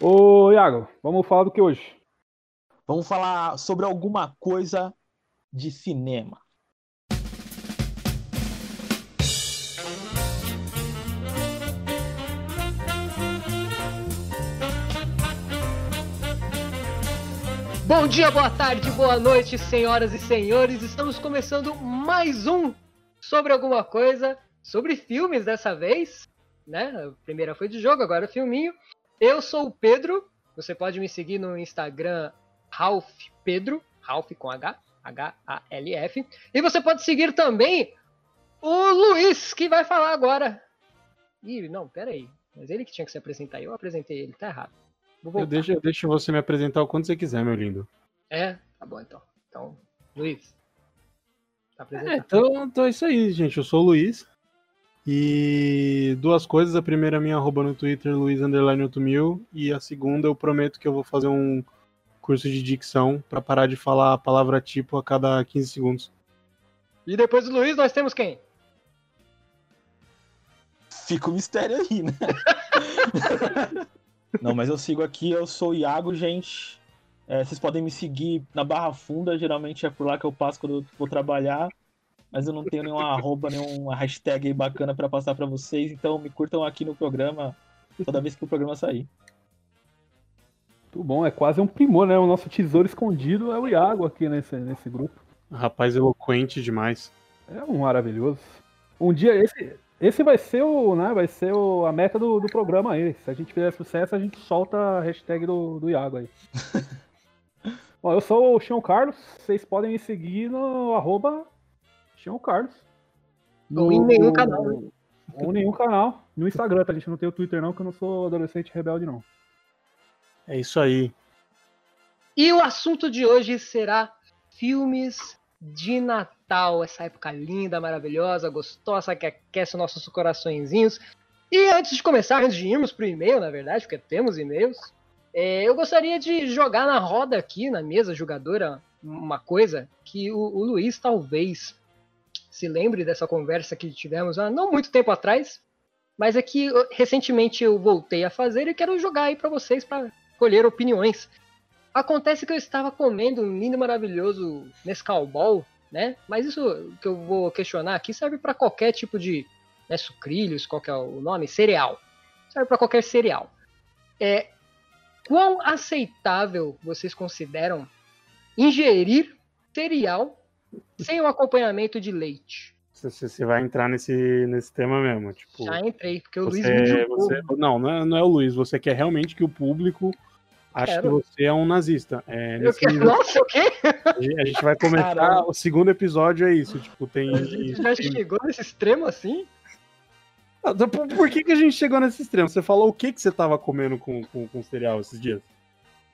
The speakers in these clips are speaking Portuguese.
Ô, Iago, vamos falar do que hoje? Vamos falar sobre alguma coisa de cinema. Bom dia, boa tarde, boa noite, senhoras e senhores. Estamos começando mais um sobre alguma coisa, sobre filmes dessa vez, né? A primeira foi de jogo, agora o filminho. Eu sou o Pedro. Você pode me seguir no Instagram Ralph Pedro, Ralph com H, H-A-L-F. E você pode seguir também o Luiz, que vai falar agora. Ih, não, pera aí. Mas ele que tinha que se apresentar. Eu apresentei ele, tá errado. Eu deixo, eu deixo você me apresentar o quanto você quiser, meu lindo. É? Tá bom então. Então, Luiz. Tá é, então, então é isso aí, gente. Eu sou o Luiz. E duas coisas. A primeira é minha arroba no Twitter, Luiz Underline E a segunda, eu prometo que eu vou fazer um curso de dicção para parar de falar a palavra tipo a cada 15 segundos. E depois do Luiz, nós temos quem? Fica o mistério aí, né? Não, mas eu sigo aqui, eu sou o Iago, gente. É, vocês podem me seguir na Barra Funda, geralmente é por lá que eu passo quando eu vou trabalhar. Mas eu não tenho nenhuma arroba, nenhuma hashtag bacana para passar para vocês, então me curtam aqui no programa toda vez que o programa sair. Muito bom, é quase um primor, né? O nosso tesouro escondido é o Iago aqui nesse, nesse grupo. Rapaz eloquente demais. É um maravilhoso. Um dia esse, esse vai ser o, né, vai ser o, a meta do, do programa aí. Se a gente fizer sucesso, a gente solta a hashtag do, do Iago aí. Bom, eu sou o Chão Carlos, vocês podem me seguir no arroba Chão Carlos. No, ou em nenhum canal. Ou nenhum canal. No Instagram, tá? A gente não tem o Twitter não, que eu não sou adolescente rebelde não. É isso aí. E o assunto de hoje será filmes de Natal, essa época linda, maravilhosa, gostosa, que aquece nossos coraçõezinhos. E antes de começar, antes de irmos para o e-mail, na verdade, porque temos e-mails, é, eu gostaria de jogar na roda aqui, na mesa jogadora, uma coisa que o, o Luiz talvez se lembre dessa conversa que tivemos há não muito tempo atrás, mas é que recentemente eu voltei a fazer e quero jogar aí para vocês para colher opiniões. Acontece que eu estava comendo um lindo maravilhoso Nescau Ball, né? Mas isso que eu vou questionar aqui serve para qualquer tipo de né, sucrilhos, qual que é o nome? Cereal. Serve para qualquer cereal. É, quão aceitável vocês consideram ingerir cereal sem o acompanhamento de leite? Você, vai entrar nesse, nesse tema mesmo, tipo. Já entrei, porque o você, Luiz me você, Não, não é, não é o Luiz. Você quer realmente que o público quero. que você é um nazista. É, eu quero... Nossa, o quê? A gente vai começar. Caramba. O segundo episódio é isso. Tipo, tem. A gente já chegou nesse extremo assim? Ah, por, por que, que a gente chegou nesse extremo? Você falou o que, que você tava comendo com, com, com cereal esses dias?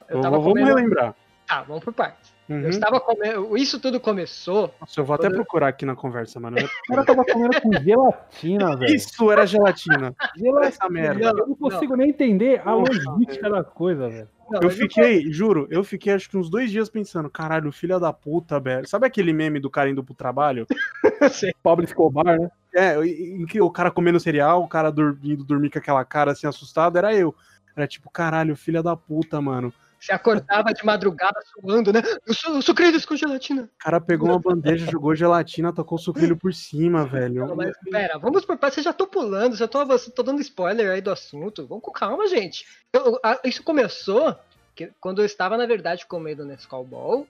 Eu tava vamos comendo... relembrar. Tá, vamos por partes. Uhum. Eu estava comendo. Isso tudo começou. Nossa, eu vou até procurar aqui na conversa, mano. O cara tava comendo com gelatina, velho. Isso era gelatina. Gelatina. Essa merda. Não, eu não consigo não. nem entender a logística da coisa, velho. Não, eu fiquei, juro, eu fiquei acho que uns dois dias pensando, caralho, filha da puta, velho. Sabe aquele meme do cara indo pro trabalho? Pobre Escobar, né? É, em que o cara comendo cereal, o cara dormindo, dormir com aquela cara assim assustado, era eu. Era tipo, caralho, filha da puta, mano. Você acordava de madrugada suando, né? O sucrilhos com gelatina. O cara pegou uma bandeja, jogou gelatina, tocou o sucrilho por cima, velho. Não, mas pera, vamos por partes. Vocês já tô pulando, já tô, tô dando spoiler aí do assunto. Vamos com calma, gente. Eu, a, isso começou que, quando eu estava, na verdade, comendo Nescau Ball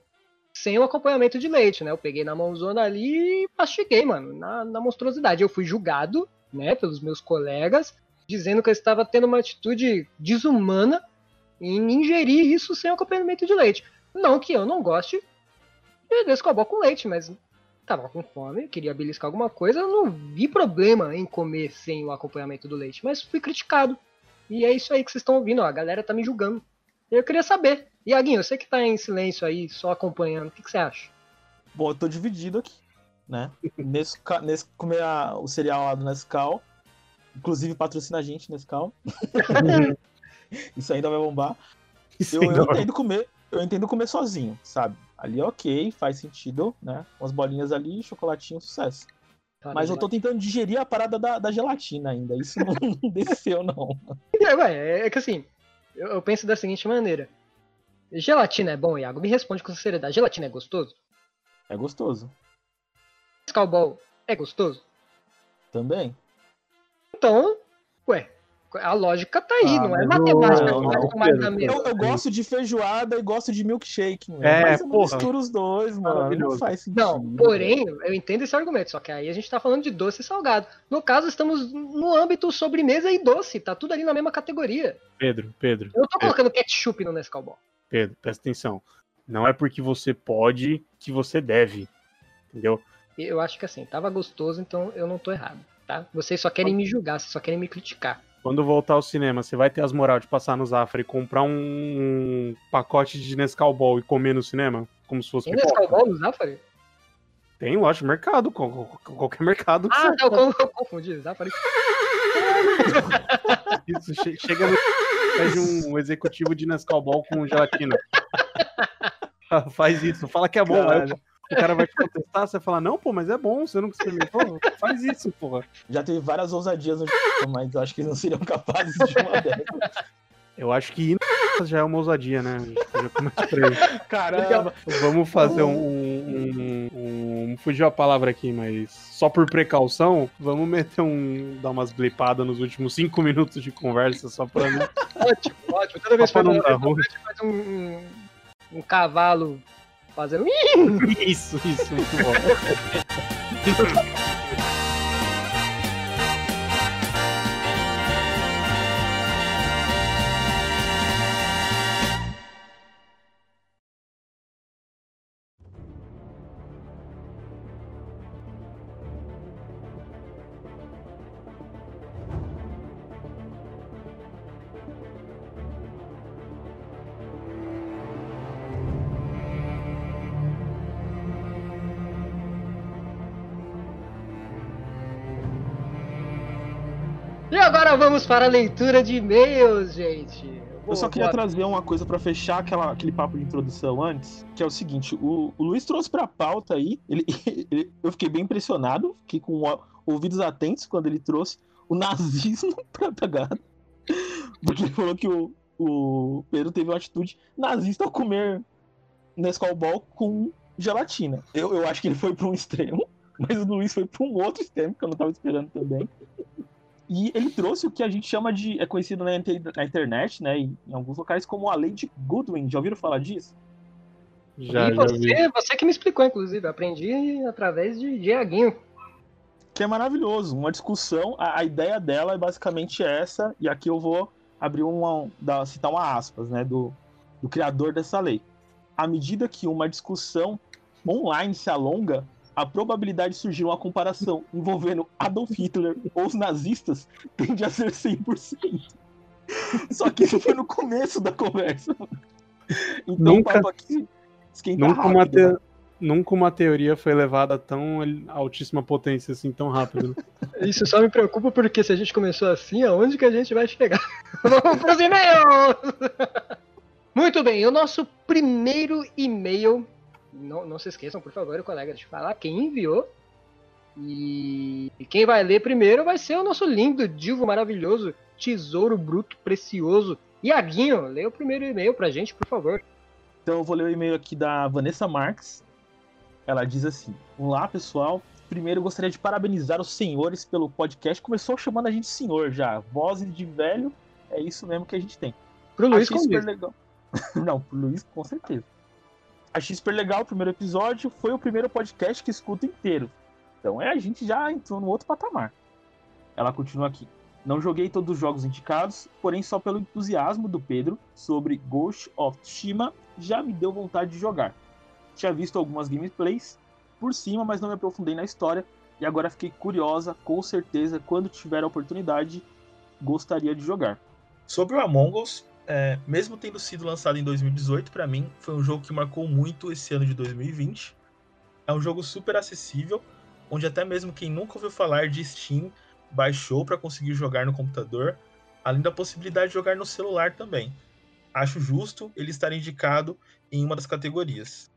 sem o acompanhamento de leite, né? Eu peguei na mãozona ali e mastiguei, mano, na, na monstruosidade. Eu fui julgado, né, pelos meus colegas, dizendo que eu estava tendo uma atitude desumana em ingerir isso sem acompanhamento de leite. Não que eu não goste de escobol com leite, mas tava com fome, queria beliscar alguma coisa, não vi problema em comer sem o acompanhamento do leite, mas fui criticado. E é isso aí que vocês estão ouvindo, ó, a galera tá me julgando. Eu queria saber. E Aguinho, você que tá em silêncio aí, só acompanhando, o que, que você acha? Bom, eu tô dividido aqui, né? nesse, nesse comer a, o cereal lá do Nescau, inclusive patrocina a gente, Nescau. Isso ainda vai bombar. eu, eu entendo comer, eu entendo comer sozinho, sabe? Ali é ok, faz sentido, né? Umas bolinhas ali, chocolatinho, sucesso. Mas eu tô tentando digerir a parada da, da gelatina ainda. Isso não, desceu, não. É, ué, é que assim, Eu, eu penso da seguinte maneira. Gelatina é bom, Iago? Me responde com sinceridade. Gelatina é gostoso? É gostoso. Skullball é gostoso? Também. Então, ué, a lógica tá aí, ah, não é matemática. Não, não, não, eu, eu, gosto de feijoada e gosto de milkshake, mano. É, mas eu não misturo os dois, mano. Não faz sentido. Não, porém, eu entendo esse argumento, só que aí a gente tá falando de doce e salgado. No caso, estamos no âmbito sobremesa e doce, tá tudo ali na mesma categoria. Pedro, Pedro. Eu tô colocando ketchup no Nescau Ball. Pedro, presta atenção. Não é porque você pode que você deve. Entendeu? Eu acho que assim, tava gostoso, então eu não tô errado, tá? Vocês só querem me julgar, vocês só querem me criticar. Quando voltar ao cinema, você vai ter as moral de passar no Zafra e comprar um pacote de Nescau Ball e comer no cinema? Como se fosse Tem Nescau Ball no Zafra? Tem, lógico, mercado. Qualquer mercado. Ah, não, eu confundi. Zafra. Isso, chega no. Faz um executivo de Nescau Ball com gelatina. Faz isso, fala que é bom. Aí, o cara vai te contestar, você fala, não, pô, mas é bom, você não experimentou? Faz isso, porra. Já teve várias ousadias no mas eu acho que eles não seriam capazes de uma dessas. Eu acho que ir já é uma ousadia, né? Já começa por aí. Caramba! Vamos fazer um, um, um, um, Fugiu a palavra aqui, mas só por precaução, vamos meter um. dar umas blipadas nos últimos cinco minutos de conversa só pra. Não... Ótimo, ótimo. Toda vez que eu faz um, um cavalo fazendo. Isso, isso, muito bom. vamos para a leitura de e-mails, gente. Eu só queria trazer uma coisa para fechar aquela, aquele papo de introdução antes, que é o seguinte: o, o Luiz trouxe para a pauta aí, ele, ele, eu fiquei bem impressionado, fiquei com ouvidos atentos quando ele trouxe o nazismo para pegar. Porque ele falou que o, o Pedro teve uma atitude nazista ao comer Nescau Ball com gelatina. Eu, eu acho que ele foi para um extremo, mas o Luiz foi para um outro extremo que eu não estava esperando também. E ele trouxe o que a gente chama de. é conhecido na, na internet, né? Em, em, alguns locais, como a lei de Goodwin. Já ouviram falar disso? Já, e você, já você que me explicou, inclusive. Aprendi através de Diaguinho. Que é maravilhoso. Uma discussão. A, a, ideia dela é basicamente essa. E aqui eu vou abrir uma. Da, citar uma aspas, né? Do, do criador dessa lei. À medida que uma discussão online se alonga, a probabilidade de surgir uma comparação envolvendo Adolf Hitler ou os nazistas tende a ser 100%. Só que isso foi no começo da conversa. Então nunca, o papo aqui esquenta nunca rápido, uma te... né? Nunca uma teoria foi levada a tão altíssima potência assim, tão rápido. Isso só me preocupa porque se a gente começou assim, aonde que a gente vai chegar? Vamos pros e-mails! Muito bem, o nosso primeiro e-mail não, não se esqueçam, por favor, colega, de falar quem enviou. E quem vai ler primeiro vai ser o nosso lindo, divo maravilhoso, tesouro bruto, precioso. Iaguinho, lê o primeiro e-mail pra gente, por favor. Então eu vou ler o e-mail aqui da Vanessa Marques. Ela diz assim: Olá, pessoal. Primeiro gostaria de parabenizar os senhores pelo podcast. Começou chamando a gente senhor já. Vozes de velho, é isso mesmo que a gente tem. Pro Luiz, super legal. Não, pro Luiz, com certeza. Achei super legal o primeiro episódio. Foi o primeiro podcast que escuto inteiro. Então é, a gente já entrou no outro patamar. Ela continua aqui. Não joguei todos os jogos indicados, porém só pelo entusiasmo do Pedro sobre Ghost of Tsushima já me deu vontade de jogar. Tinha visto algumas gameplays por cima, mas não me aprofundei na história e agora fiquei curiosa, com certeza, quando tiver a oportunidade, gostaria de jogar. Sobre o Among Us, é, mesmo tendo sido lançado em 2018, para mim foi um jogo que marcou muito esse ano de 2020. É um jogo super acessível, onde até mesmo quem nunca ouviu falar de Steam baixou para conseguir jogar no computador, além da possibilidade de jogar no celular também. Acho justo ele estar indicado em uma das categorias.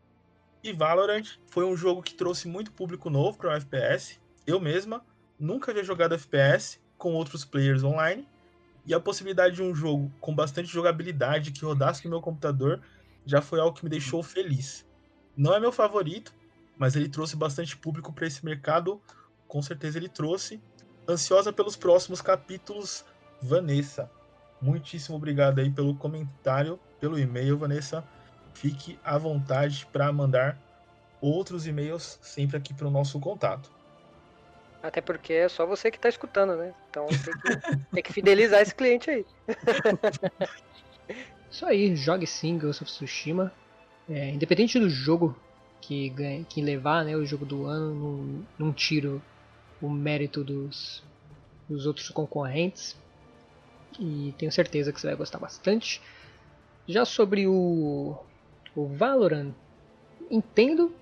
E Valorant foi um jogo que trouxe muito público novo para o FPS. Eu mesma nunca havia jogado FPS com outros players online E a possibilidade de um jogo com bastante jogabilidade que rodasse no meu computador já foi algo que me deixou feliz. Não é meu favorito, mas ele trouxe bastante público para esse mercado, com certeza ele trouxe. Ansiosa pelos próximos capítulos, Vanessa. Muitíssimo obrigado aí pelo comentário, pelo e-mail, Vanessa. Fique à vontade para mandar outros e-mails sempre aqui para o nosso contato. Até porque é só você que está escutando, né? Então tem que, tem que fidelizar esse cliente aí. Isso aí, jogue sim Ghost of Tsushima. É, independente do jogo que, que levar né, o jogo do ano, não, não tiro o mérito dos, dos outros concorrentes. E tenho certeza que você vai gostar bastante. Já sobre o, o Valorant, entendo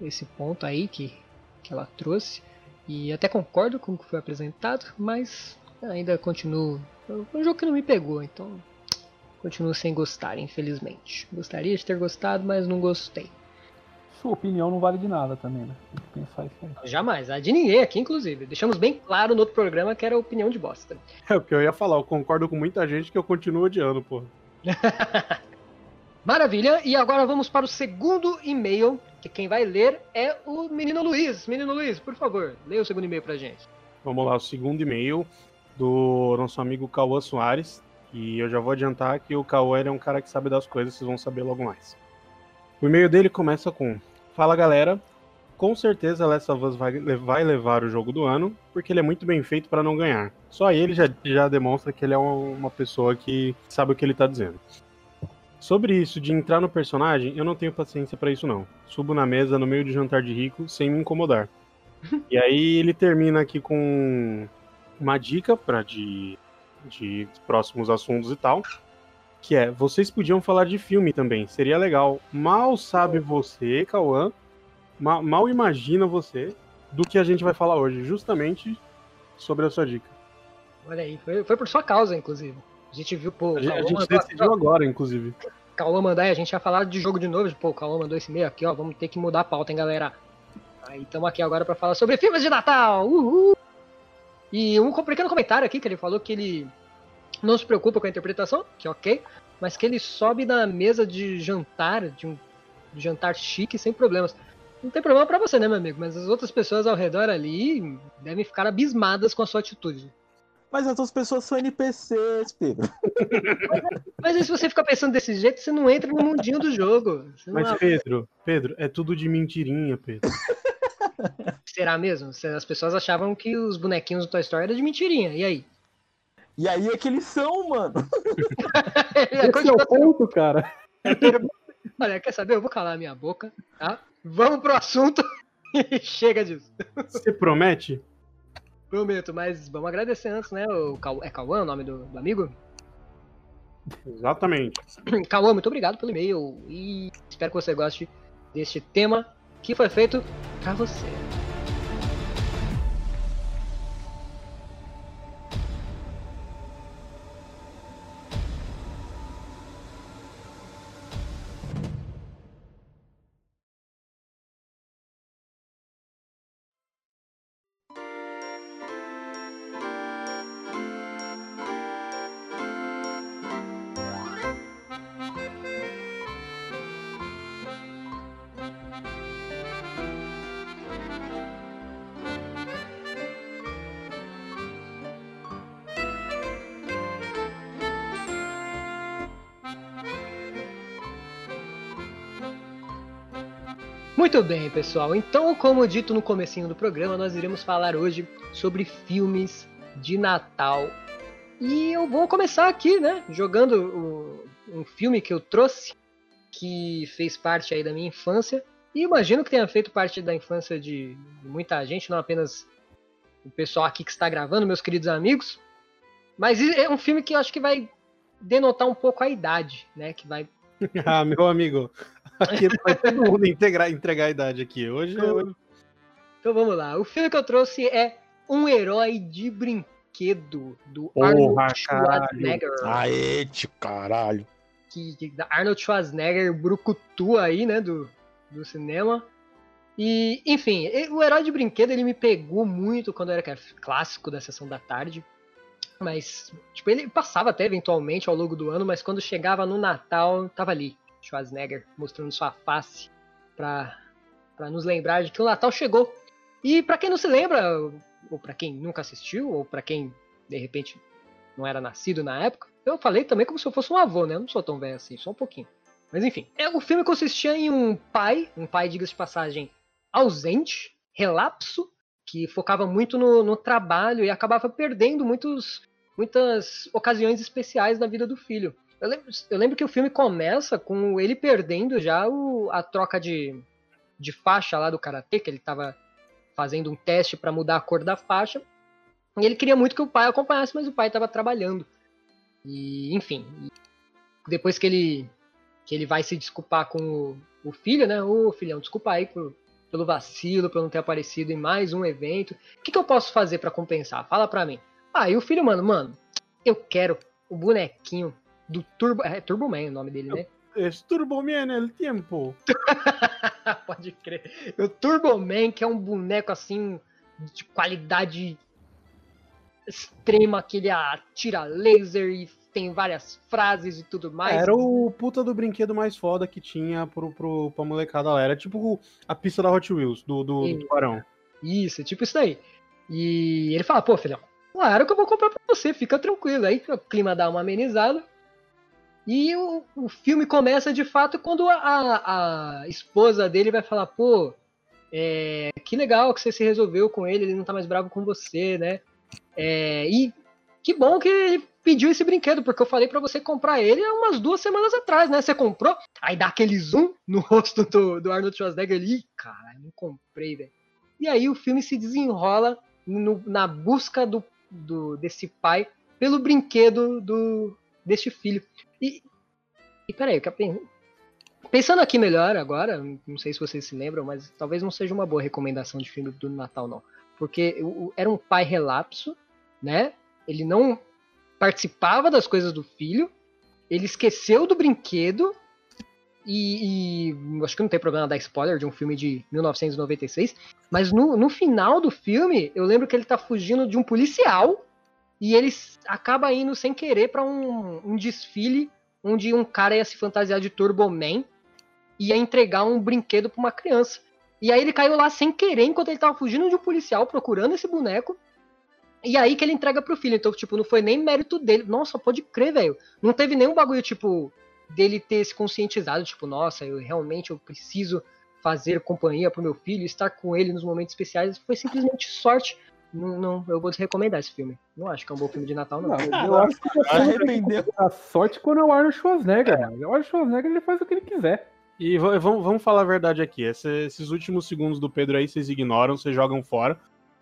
esse ponto aí que, que ela trouxe. E até concordo com o que foi apresentado, mas ainda continuo. É um jogo que não me pegou, então continuo sem gostar, infelizmente. Gostaria de ter gostado, mas não gostei. Sua opinião não vale de nada também, né? Pensar isso aí. Jamais, a de ninguém aqui, inclusive. Deixamos bem claro no outro programa que era opinião de bosta. É o que eu ia falar, eu concordo com muita gente que eu continuo odiando, pô. Maravilha, e agora vamos para o segundo e-mail, que quem vai ler é o menino Luiz. Menino Luiz, por favor, leia o segundo e-mail pra gente. Vamos lá, o segundo e-mail do nosso amigo Cauã Soares. E eu já vou adiantar que o Cauã é um cara que sabe das coisas, vocês vão saber logo mais. O e-mail dele começa com: Fala galera, com certeza Last of Us vai, levar o jogo do ano, porque ele é muito bem feito para não ganhar. Só ele já, já demonstra que ele é uma pessoa que sabe o que ele tá dizendo. Sobre isso de entrar no personagem, eu não tenho paciência para isso não. Subo na mesa no meio de jantar de rico sem me incomodar. e aí ele termina aqui com uma dica para de de próximos assuntos e tal. Que é, vocês podiam falar de filme também, seria legal. Mal sabe você, Cauã, mal, mal imagina você do que a gente vai falar hoje, justamente sobre a sua dica. Olha aí, foi, foi por sua causa, inclusive. A gente viu, pô. A, a gente decidiu agora, inclusive. Cauã mandar e a gente ia falar de jogo de novo. Pô, Cauã mandou esse meio aqui, ó. Vamos ter que mudar a pauta, hein, galera. Aí estamos aqui agora para falar sobre filmes de Natal. Uhul! E um pequeno comentário aqui que ele falou que ele não se preocupa com a interpretação, que é ok, mas que ele sobe na mesa de jantar, de um jantar chique, sem problemas. Não tem problema para você, né, meu amigo? Mas as outras pessoas ao redor ali devem ficar abismadas com a sua atitude. Mas as outras pessoas são NPCs, Pedro. Mas aí, se você ficar pensando desse jeito, você não entra no mundinho do jogo. Mas, Pedro, Pedro, é tudo de mentirinha, Pedro. Será mesmo? As pessoas achavam que os bonequinhos do Toy Story eram de mentirinha. E aí? E aí é que eles são, mano. Esse é o ponto, cara. Olha, quer saber? Eu vou calar minha boca, tá? Vamos pro assunto e chega disso. Você promete? Prometo, mas vamos agradecer antes, né? O. É Cauã o nome do, do amigo? Exatamente. Cauã, muito obrigado pelo e-mail e espero que você goste deste tema que foi feito pra você. Muito bem, pessoal. Então, como dito no comecinho do programa, nós iremos falar hoje sobre filmes de Natal. E eu vou começar aqui, né, jogando um filme que eu trouxe, que fez parte aí da minha infância. E imagino que tenha feito parte da infância de muita gente, não apenas o pessoal aqui que está gravando, meus queridos amigos. Mas é um filme que eu acho que vai denotar um pouco a idade, né? Que vai. ah, meu amigo, Aqui vai todo mundo integrar, entregar a idade aqui. Hoje então, então vamos lá. O filme que eu trouxe é Um Herói de Brinquedo, do Porra, Arnold Schwarzenegger. Aê, caralho. Que, que, Arnold Schwarzenegger brucutu aí, né, do, do cinema. E, enfim, o Herói de Brinquedo ele me pegou muito quando era clássico da sessão da tarde. Mas, tipo, ele passava até eventualmente ao longo do ano, mas quando chegava no Natal, tava ali, Schwarzenegger, mostrando sua face pra nos lembrar de que o Natal chegou. E para quem não se lembra, ou para quem nunca assistiu, ou para quem de repente não era nascido na época, eu falei também como se eu fosse um avô, né? Eu não sou tão velho assim, só um pouquinho. Mas enfim, é, o filme consistia em um pai, um pai, diga-se de passagem, ausente, relapso, que focava muito no, no trabalho e acabava perdendo muitos, muitas ocasiões especiais na vida do filho. Eu lembro, eu lembro que o filme começa com ele perdendo já o, a troca de, de faixa lá do karatê, que ele estava fazendo um teste para mudar a cor da faixa. E ele queria muito que o pai acompanhasse, mas o pai estava trabalhando. E, enfim, depois que ele que ele vai se desculpar com o, o filho, né? Ô filhão, desculpa aí por, pelo vacilo, por não ter aparecido em mais um evento. O que, que eu posso fazer para compensar? Fala pra mim. Ah, e o filho, mano, mano, eu quero o bonequinho do Turbo. É Turbo Man o nome dele, né? Esse Turbo Man é o tempo. Pode crer. O Turbo Man, que é um boneco assim de qualidade extrema, que ele atira laser e tem várias frases e tudo mais. Era o puta do brinquedo mais foda que tinha pro, pro, pra molecada lá. Era tipo a pista da Hot Wheels, do, do, do Tubarão. Isso, tipo isso daí. E ele fala, pô, filhão, claro que eu vou comprar pra você, fica tranquilo. Aí o clima dá uma amenizada. E o, o filme começa de fato quando a, a esposa dele vai falar, pô, é, que legal que você se resolveu com ele, ele não tá mais bravo com você, né? É, e que bom que ele pediu esse brinquedo, porque eu falei para você comprar ele há umas duas semanas atrás, né? Você comprou? Aí dá aquele zoom no rosto do, do Arnold Schwarzenegger ali. Caralho, não comprei, velho. E aí o filme se desenrola no, na busca do, do, desse pai pelo brinquedo do, deste filho. E, e peraí, pensando aqui melhor agora, não sei se vocês se lembram, mas talvez não seja uma boa recomendação de filme do Natal, não. Porque era um pai relapso, né? Ele não participava das coisas do filho, ele esqueceu do brinquedo e, e, acho que não tem problema dar spoiler de um filme de 1996, mas no, no final do filme eu lembro que ele tá fugindo de um policial e ele acaba indo sem querer para um, um, desfile onde um cara ia se fantasiar de Turbo Man e ia entregar um brinquedo para uma criança. E aí ele caiu lá sem querer enquanto ele tava fugindo de um policial procurando esse boneco e aí que ele entrega pro filho. Então, tipo, não foi nem mérito dele. Nossa, pode crer, velho. Não teve nenhum bagulho, tipo, dele ter se conscientizado, tipo, nossa, eu realmente eu preciso fazer companhia pro meu filho, estar com ele nos momentos especiais. Foi simplesmente sorte. Não, não eu vou recomendar esse filme. Não acho que é um bom filme de Natal, não. não eu acho que você arrependeu. A sorte quando é o Arnold Schwarzenegger, é. O Arnold Schwarzenegger ele faz o que ele quiser. E vamos, vamos falar a verdade aqui. esses últimos segundos do Pedro aí, vocês ignoram, vocês jogam fora.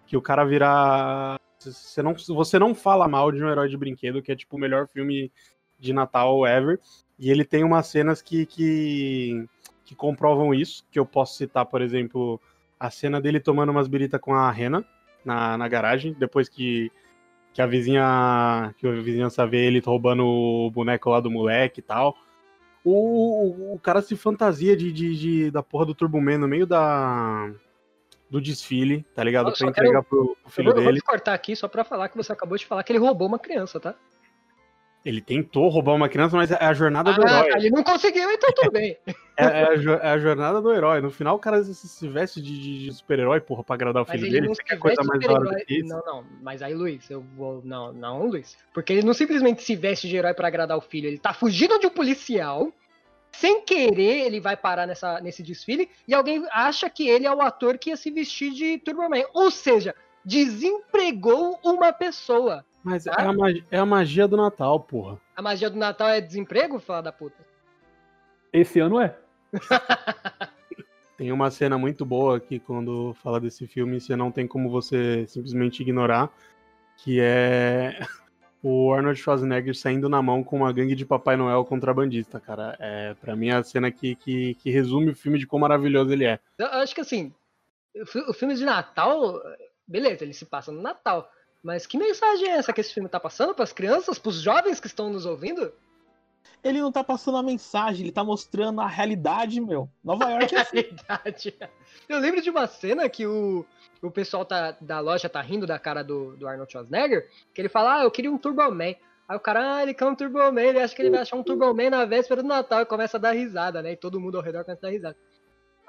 Que o cara virar você não, você não fala mal de um herói de brinquedo, que é tipo o melhor filme de Natal ever. E ele tem umas cenas que, que, que comprovam isso, que eu posso citar, por exemplo, a cena dele tomando umas birita com a Rena na, na garagem, depois que, que a vizinha que a vizinhança vê ele roubando o boneco lá do moleque e tal. O, o, o cara se fantasia de, de, de, da porra do Turbo Man no meio da, do desfile, tá ligado? Pra entregar quero... pro, pro filho eu vou, dele. Eu vou cortar aqui só pra falar que você acabou de falar que ele roubou uma criança, tá? Ele tentou roubar uma criança, mas é a jornada ah, do herói. Ele não conseguiu, então tudo bem. é, é, a, é, a, jornada do herói. No final, o cara se, se veste de, de super-herói, porra, pra agradar o mas filho dele. Você quer coisa mais da hora que isso? Não, não. Mas aí, Luiz, eu vou. Não, não, Luiz. Porque ele não simplesmente se veste de herói para agradar o filho. Ele tá fugindo de um policial sem querer, ele vai parar nessa, nesse desfile e alguém acha que ele é o ator que ia se vestir de Turboman. Ou seja, desempregou uma pessoa. Mas tá? é, a magia, é a magia do Natal, porra. A magia do Natal é desemprego, fala da puta? Esse ano é. tem uma cena muito boa aqui quando fala desse filme, você não tem como você simplesmente ignorar, que é o Arnold Schwarzenegger saindo na mão com uma gangue de Papai Noel contrabandista, cara. É, pra mim, é a cena que, que, que resume o filme de quão maravilhoso ele é. Eu acho que assim, o filme de Natal, beleza, ele se passa no Natal. Mas que mensagem é essa que esse filme tá passando para as crianças, para os jovens que estão nos ouvindo? Ele não tá passando a mensagem, ele tá mostrando a realidade, meu. Nova York é assim. realidade. Eu lembro de uma cena que o, o pessoal tá, da loja tá rindo da cara do, do Arnold Schwarzenegger, que ele fala, ah, eu queria um Turbo Man. Aí o cara, ah, ele quer um Turbo Man, ele acha que ele vai achar um Turbo Man na véspera do Natal e começa a dar risada, né? E todo mundo ao redor começa a dar risada.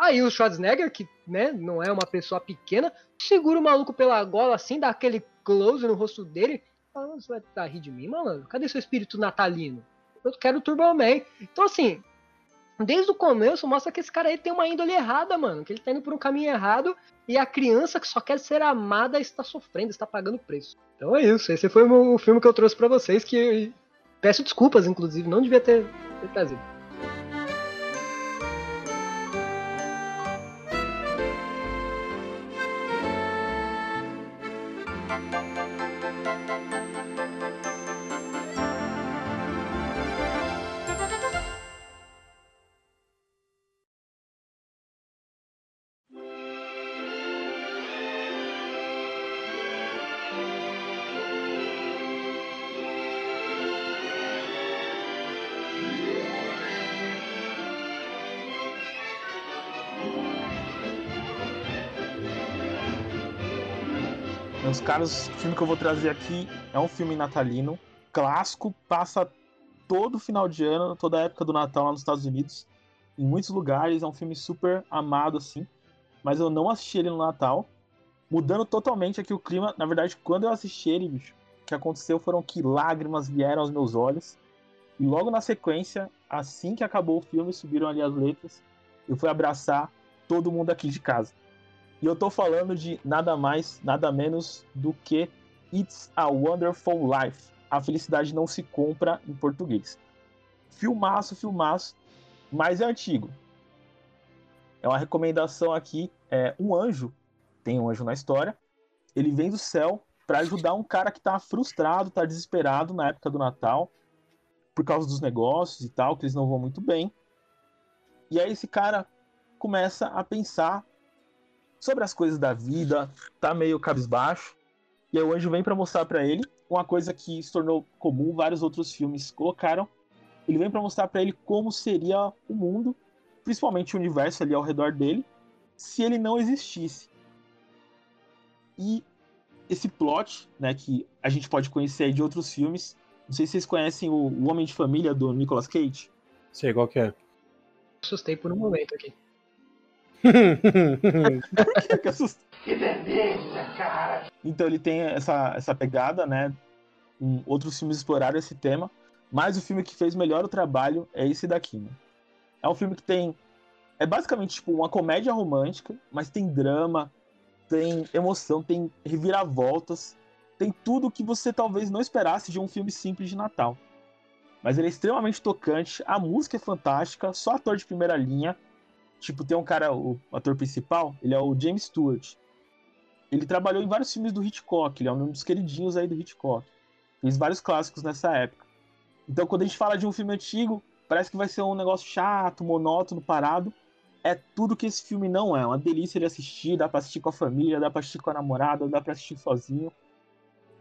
Aí o Schwarzenegger, que né, não é uma pessoa pequena, segura o maluco pela gola assim, dá aquele close no rosto dele. Fala, você vai dar rir de mim, mano? Cadê seu espírito natalino? Eu quero o Turbo Man. Então, assim, desde o começo mostra que esse cara aí tem uma índole errada, mano. Que ele tá indo por um caminho errado e a criança que só quer ser amada está sofrendo, está pagando preço. Então é isso. Esse foi o filme que eu trouxe para vocês, que peço desculpas, inclusive, não devia ter, ter trazido. Meus caros, o filme que eu vou trazer aqui é um filme natalino, clássico, passa todo final de ano, toda a época do Natal lá nos Estados Unidos, em muitos lugares, é um filme super amado, assim, mas eu não assisti ele no Natal, mudando totalmente aqui o clima. Na verdade, quando eu assisti ele, bicho, o que aconteceu foram que lágrimas vieram aos meus olhos, e logo na sequência, assim que acabou o filme, subiram ali as letras, eu fui abraçar todo mundo aqui de casa. E eu tô falando de nada mais, nada menos do que It's a Wonderful Life. A felicidade não se compra em português. Filmaço, filmaço, mas é antigo. É uma recomendação aqui. É um anjo, tem um anjo na história. Ele vem do céu para ajudar um cara que tá frustrado, tá desesperado na época do Natal, por causa dos negócios e tal, que eles não vão muito bem. E aí esse cara começa a pensar sobre as coisas da vida, tá meio cabisbaixo. E aí o anjo vem para mostrar para ele uma coisa que se tornou comum, vários outros filmes colocaram. Ele vem para mostrar para ele como seria o mundo, principalmente o universo ali ao redor dele, se ele não existisse. E esse plot, né, que a gente pode conhecer de outros filmes, não sei se vocês conhecem o, o Homem de Família do Nicolas Cage. Sei qual que é. Assustei por um momento aqui. Que beleza, cara! Então ele tem essa, essa pegada, né? Um, outros filmes exploraram esse tema, mas o filme que fez melhor o trabalho é esse daqui, né? É um filme que tem. É basicamente tipo uma comédia romântica, mas tem drama, tem emoção, tem reviravoltas, tem tudo que você talvez não esperasse de um filme simples de Natal. Mas ele é extremamente tocante, a música é fantástica, só ator de primeira linha, Tipo, tem um cara, o ator principal, ele é o James Stewart. Ele trabalhou em vários filmes do Hitchcock, ele é um dos queridinhos aí do Hitchcock. Fez vários clássicos nessa época. Então, quando a gente fala de um filme antigo, parece que vai ser um negócio chato, monótono, parado. É tudo que esse filme não é. é uma delícia de assistir, dá pra assistir com a família, dá pra assistir com a namorada, dá pra assistir sozinho.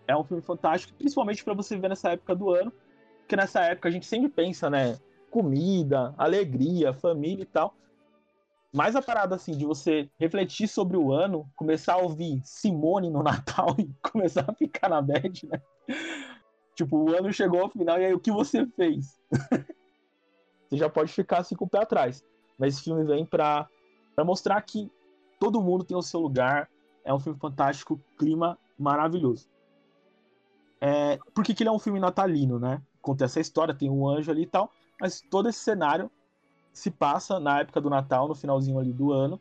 É um filme fantástico, principalmente para você ver nessa época do ano, porque nessa época a gente sempre pensa, né? Comida, alegria, família e tal. Mas a parada assim de você refletir sobre o ano, começar a ouvir Simone no Natal e começar a ficar na bad, né? Tipo, o ano chegou ao final e aí o que você fez? você já pode ficar assim com o pé atrás. Mas esse filme vem pra, pra mostrar que todo mundo tem o seu lugar. É um filme fantástico, clima maravilhoso. É, por que ele é um filme natalino, né? Conta essa história, tem um anjo ali e tal, mas todo esse cenário se passa na época do Natal, no finalzinho ali do ano.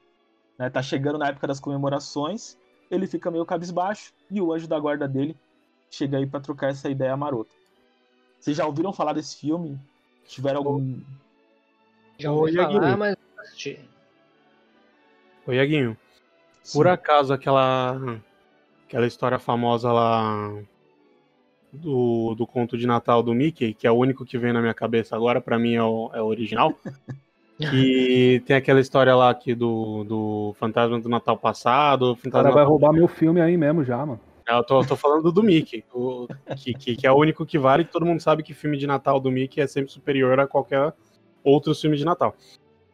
Né? Tá chegando na época das comemorações. Ele fica meio cabisbaixo e o anjo da guarda dele chega aí para trocar essa ideia marota. Vocês já ouviram falar desse filme? Tiveram algum. Já ouvi falar, mas assisti. Ô, Iaguinho, por acaso aquela aquela história famosa lá do, do conto de Natal do Mickey, que é o único que vem na minha cabeça agora, para mim é o, é o original. E tem aquela história lá aqui do, do Fantasma do Natal passado. O cara vai roubar meu filme aí mesmo já, mano. Eu tô, tô falando do Mickey, o, que, que, que, é o único que vale. Todo mundo sabe que filme de Natal do Mickey é sempre superior a qualquer outro filme de Natal.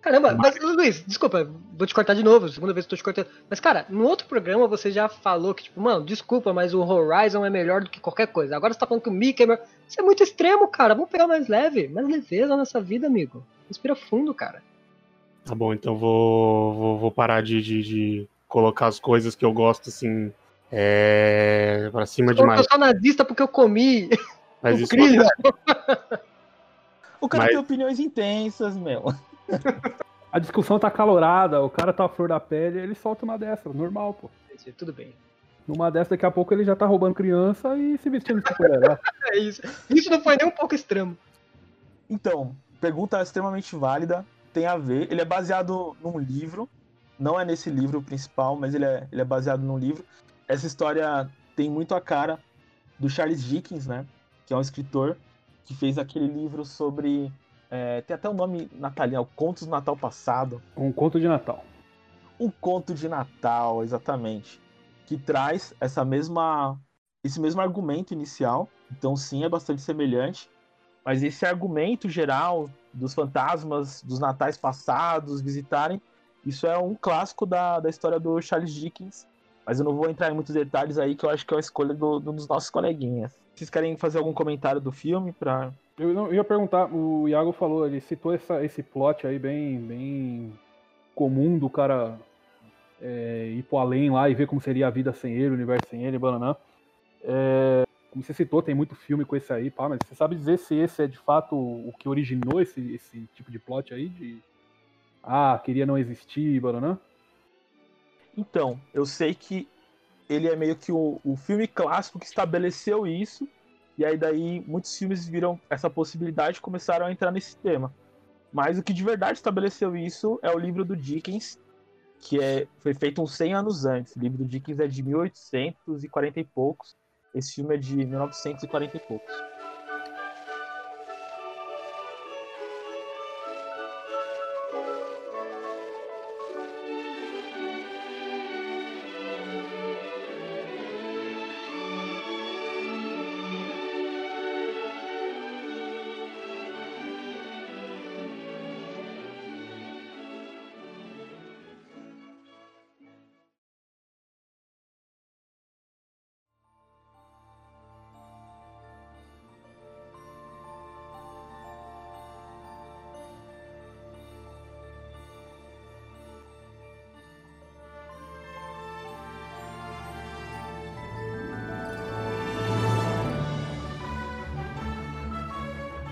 Caramba, mas, Luiz, desculpa, vou te cortar de novo, segunda vez que tô te cortando. Mas, cara, no outro programa você já falou que, tipo, mano, desculpa, mas o Horizon é melhor do que qualquer coisa. Agora você tá falando que o Mickey é melhor. Isso é muito extremo, cara. Vamos pegar mais leve, mais leveza nessa vida, amigo. Respira fundo, cara. Tá bom, então vou, vou, vou parar de, de, de, colocar as coisas que eu gosto, assim, é... pra cima eu demais. Eu sou nazista porque eu comi. Mas isso é... O cara Mas... tem opiniões intensas, meu. A discussão tá calorada, o cara tá à flor da pele, ele solta uma dessa, normal, pô. Tudo bem. Numa dessa, daqui a pouco ele já tá roubando criança e se vestindo de super-herói. é isso. Isso não foi nem um pouco extremo. Então, pergunta extremamente válida, tem a ver. Ele é baseado num livro, não é nesse livro principal, mas ele é, ele é baseado num livro. Essa história tem muito a cara do Charles Dickens, né? Que é um escritor que fez aquele livro sobre é, tem até o um nome natalino, Contos do Natal Passado. Um conto de Natal. Um conto de Natal, exatamente. Que traz essa mesma, esse mesmo argumento inicial. Então, sim, é bastante semelhante. Mas esse argumento geral dos fantasmas dos natais passados visitarem, isso é um clássico da, da história do Charles Dickens. Mas eu não vou entrar em muitos detalhes aí, que eu acho que é uma escolha do, do dos nossos coleguinhas. Vocês querem fazer algum comentário do filme para eu, não, eu ia perguntar, o Iago falou, ele citou essa, esse plot aí bem, bem comum do cara é, ir pro além lá e ver como seria a vida sem ele, o universo sem ele, bananã. É, como você citou, tem muito filme com esse aí, pá, mas você sabe dizer se esse é de fato o que originou esse, esse tipo de plot aí? De ah, queria não existir, bananã? Então, eu sei que ele é meio que o, o filme clássico que estabeleceu isso e aí daí muitos filmes viram essa possibilidade e começaram a entrar nesse tema. Mas o que de verdade estabeleceu isso é o livro do Dickens, que é, foi feito uns 100 anos antes. O livro do Dickens é de 1840 e poucos. Esse filme é de 1940 e poucos.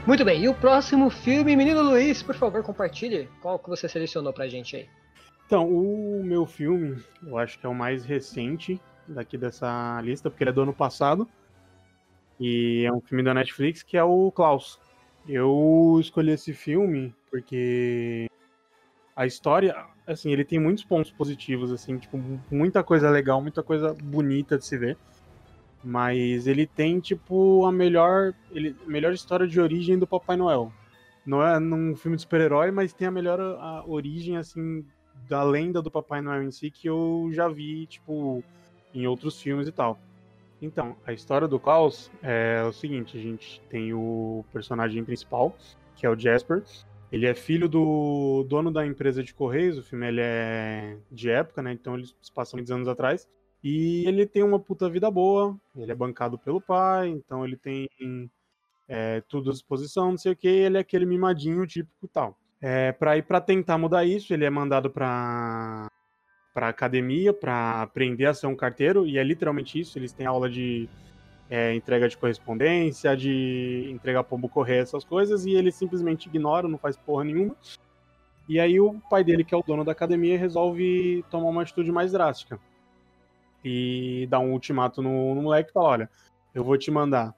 Muito bem, e o próximo filme, menino Luiz, por favor, compartilhe qual que você selecionou pra gente aí. Então, o meu filme, eu acho que é o mais recente daqui dessa lista, porque ele é do ano passado. E é um filme da Netflix que é o Klaus. Eu escolhi esse filme porque a história, assim, ele tem muitos pontos positivos, assim, tipo, muita coisa legal, muita coisa bonita de se ver. Mas ele tem, tipo, a melhor, ele, melhor história de origem do Papai Noel. Não é num filme de super-herói, mas tem a melhor a origem, assim, da lenda do Papai Noel em si que eu já vi, tipo, em outros filmes e tal. Então, a história do Klaus é o seguinte: a gente tem o personagem principal, que é o Jasper. Ele é filho do dono da empresa de correios. O filme ele é de época, né? Então eles passam muitos anos atrás. E ele tem uma puta vida boa, ele é bancado pelo pai, então ele tem é, tudo à disposição, não sei o que, ele é aquele mimadinho típico tal. É, para ir para tentar mudar isso, ele é mandado para para academia para aprender a ser um carteiro e é literalmente isso. Eles têm aula de é, entrega de correspondência, de entregar pombo correio, essas coisas, e ele simplesmente ignora, não faz porra nenhuma. E aí o pai dele, que é o dono da academia, resolve tomar uma atitude mais drástica e dá um ultimato no, no moleque e fala: olha, eu vou te mandar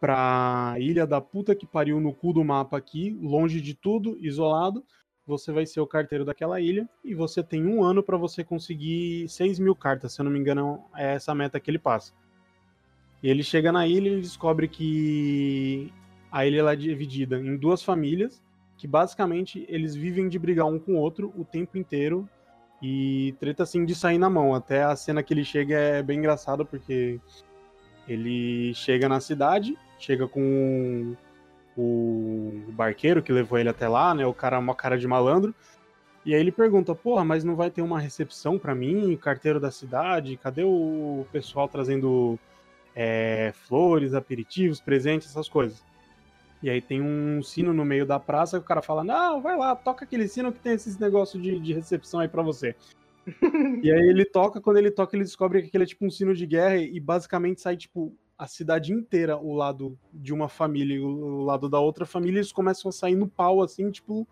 pra ilha da puta que pariu no cu do mapa aqui, longe de tudo, isolado. Você vai ser o carteiro daquela ilha e você tem um ano para você conseguir 6 mil cartas, se eu não me engano, é essa meta que ele passa. E ele chega na ilha e descobre que a ilha é dividida em duas famílias, que basicamente eles vivem de brigar um com o outro o tempo inteiro E treta assim de sair na mão. Até a cena que ele chega é bem engraçada, porque ele chega na cidade, chega com o barqueiro que levou ele até lá, né? O cara, uma cara de malandro. E aí ele pergunta, porra, mas não vai ter uma recepção para mim, carteiro da cidade? Cadê o pessoal trazendo é, flores, aperitivos, presentes, essas coisas? E aí tem um sino no meio da praça que o cara fala, não, vai lá, toca aquele sino que tem esses negócios de, de recepção aí para você. e aí ele toca, quando ele toca, ele descobre que aquele é tipo um sino de guerra e basicamente sai, tipo, a cidade inteira, o lado de uma família e o lado da outra família, eles começam a sair no pau, assim, tipo,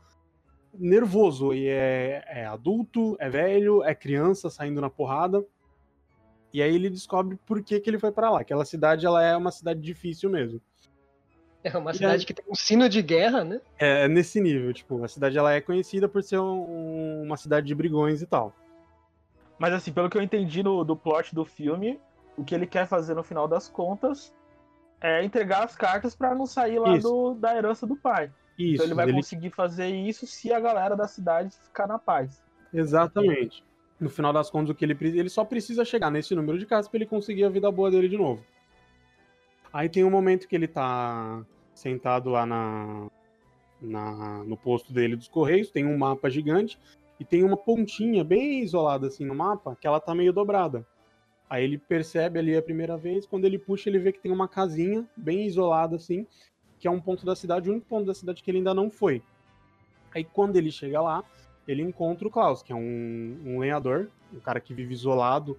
nervoso. E é, é adulto, é velho, é criança saindo na porrada. E aí ele descobre por que, que ele foi para lá. Aquela cidade, ela é uma cidade difícil mesmo. É uma cidade que tem um sino de guerra, né? É, nesse nível, tipo, a cidade ela é conhecida por ser um, uma cidade de brigões e tal. Mas assim, pelo que eu entendi no, do plot do filme, o que ele quer fazer no final das contas é entregar as cartas para não sair lá do, da herança do pai. Isso, então ele vai ele... conseguir fazer isso se a galera da cidade ficar na paz. Exatamente. No final das contas, o que ele ele só precisa chegar nesse número de cartas para ele conseguir a vida boa dele de novo. Aí tem um momento que ele tá sentado lá na, na, no posto dele dos Correios, tem um mapa gigante e tem uma pontinha bem isolada assim no mapa que ela tá meio dobrada. Aí ele percebe ali a primeira vez, quando ele puxa, ele vê que tem uma casinha bem isolada assim, que é um ponto da cidade, o único ponto da cidade que ele ainda não foi. Aí quando ele chega lá, ele encontra o Klaus, que é um, um lenhador, um cara que vive isolado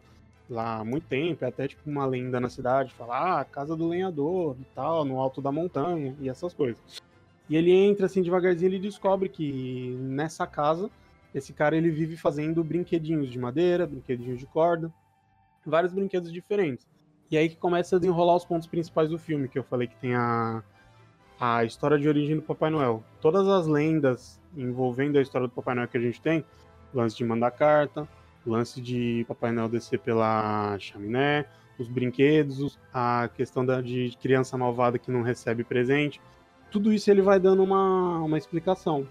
lá há muito tempo, é até tipo uma lenda na cidade, fala, ah, casa do lenhador e tal, no alto da montanha e essas coisas. E ele entra assim devagarzinho, ele descobre que nessa casa, esse cara ele vive fazendo brinquedinhos de madeira, brinquedinhos de corda, vários brinquedos diferentes. E aí que começa a desenrolar os pontos principais do filme, que eu falei que tem a, a história de origem do Papai Noel. Todas as lendas envolvendo a história do Papai Noel que a gente tem, lance de mandar carta, lance de Papai Noel descer pela chaminé, os brinquedos, a questão da, de criança malvada que não recebe presente, tudo isso ele vai dando uma, uma explicação.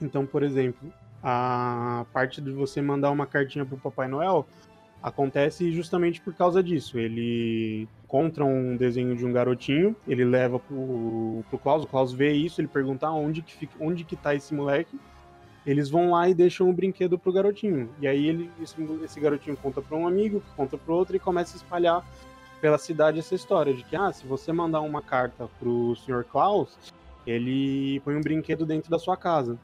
Então, por exemplo, a parte de você mandar uma cartinha pro Papai Noel acontece justamente por causa disso. Ele encontra um desenho de um garotinho, ele leva pro, pro Klaus, o Klaus vê isso, ele pergunta onde que, fica, onde que tá esse moleque, eles vão lá e deixam o brinquedo pro garotinho. E aí ele, esse, garotinho conta para um amigo, conta para outro e começa a espalhar pela cidade essa história de que, ah, se você mandar uma carta pro Sr. Klaus, ele põe um brinquedo dentro da sua casa.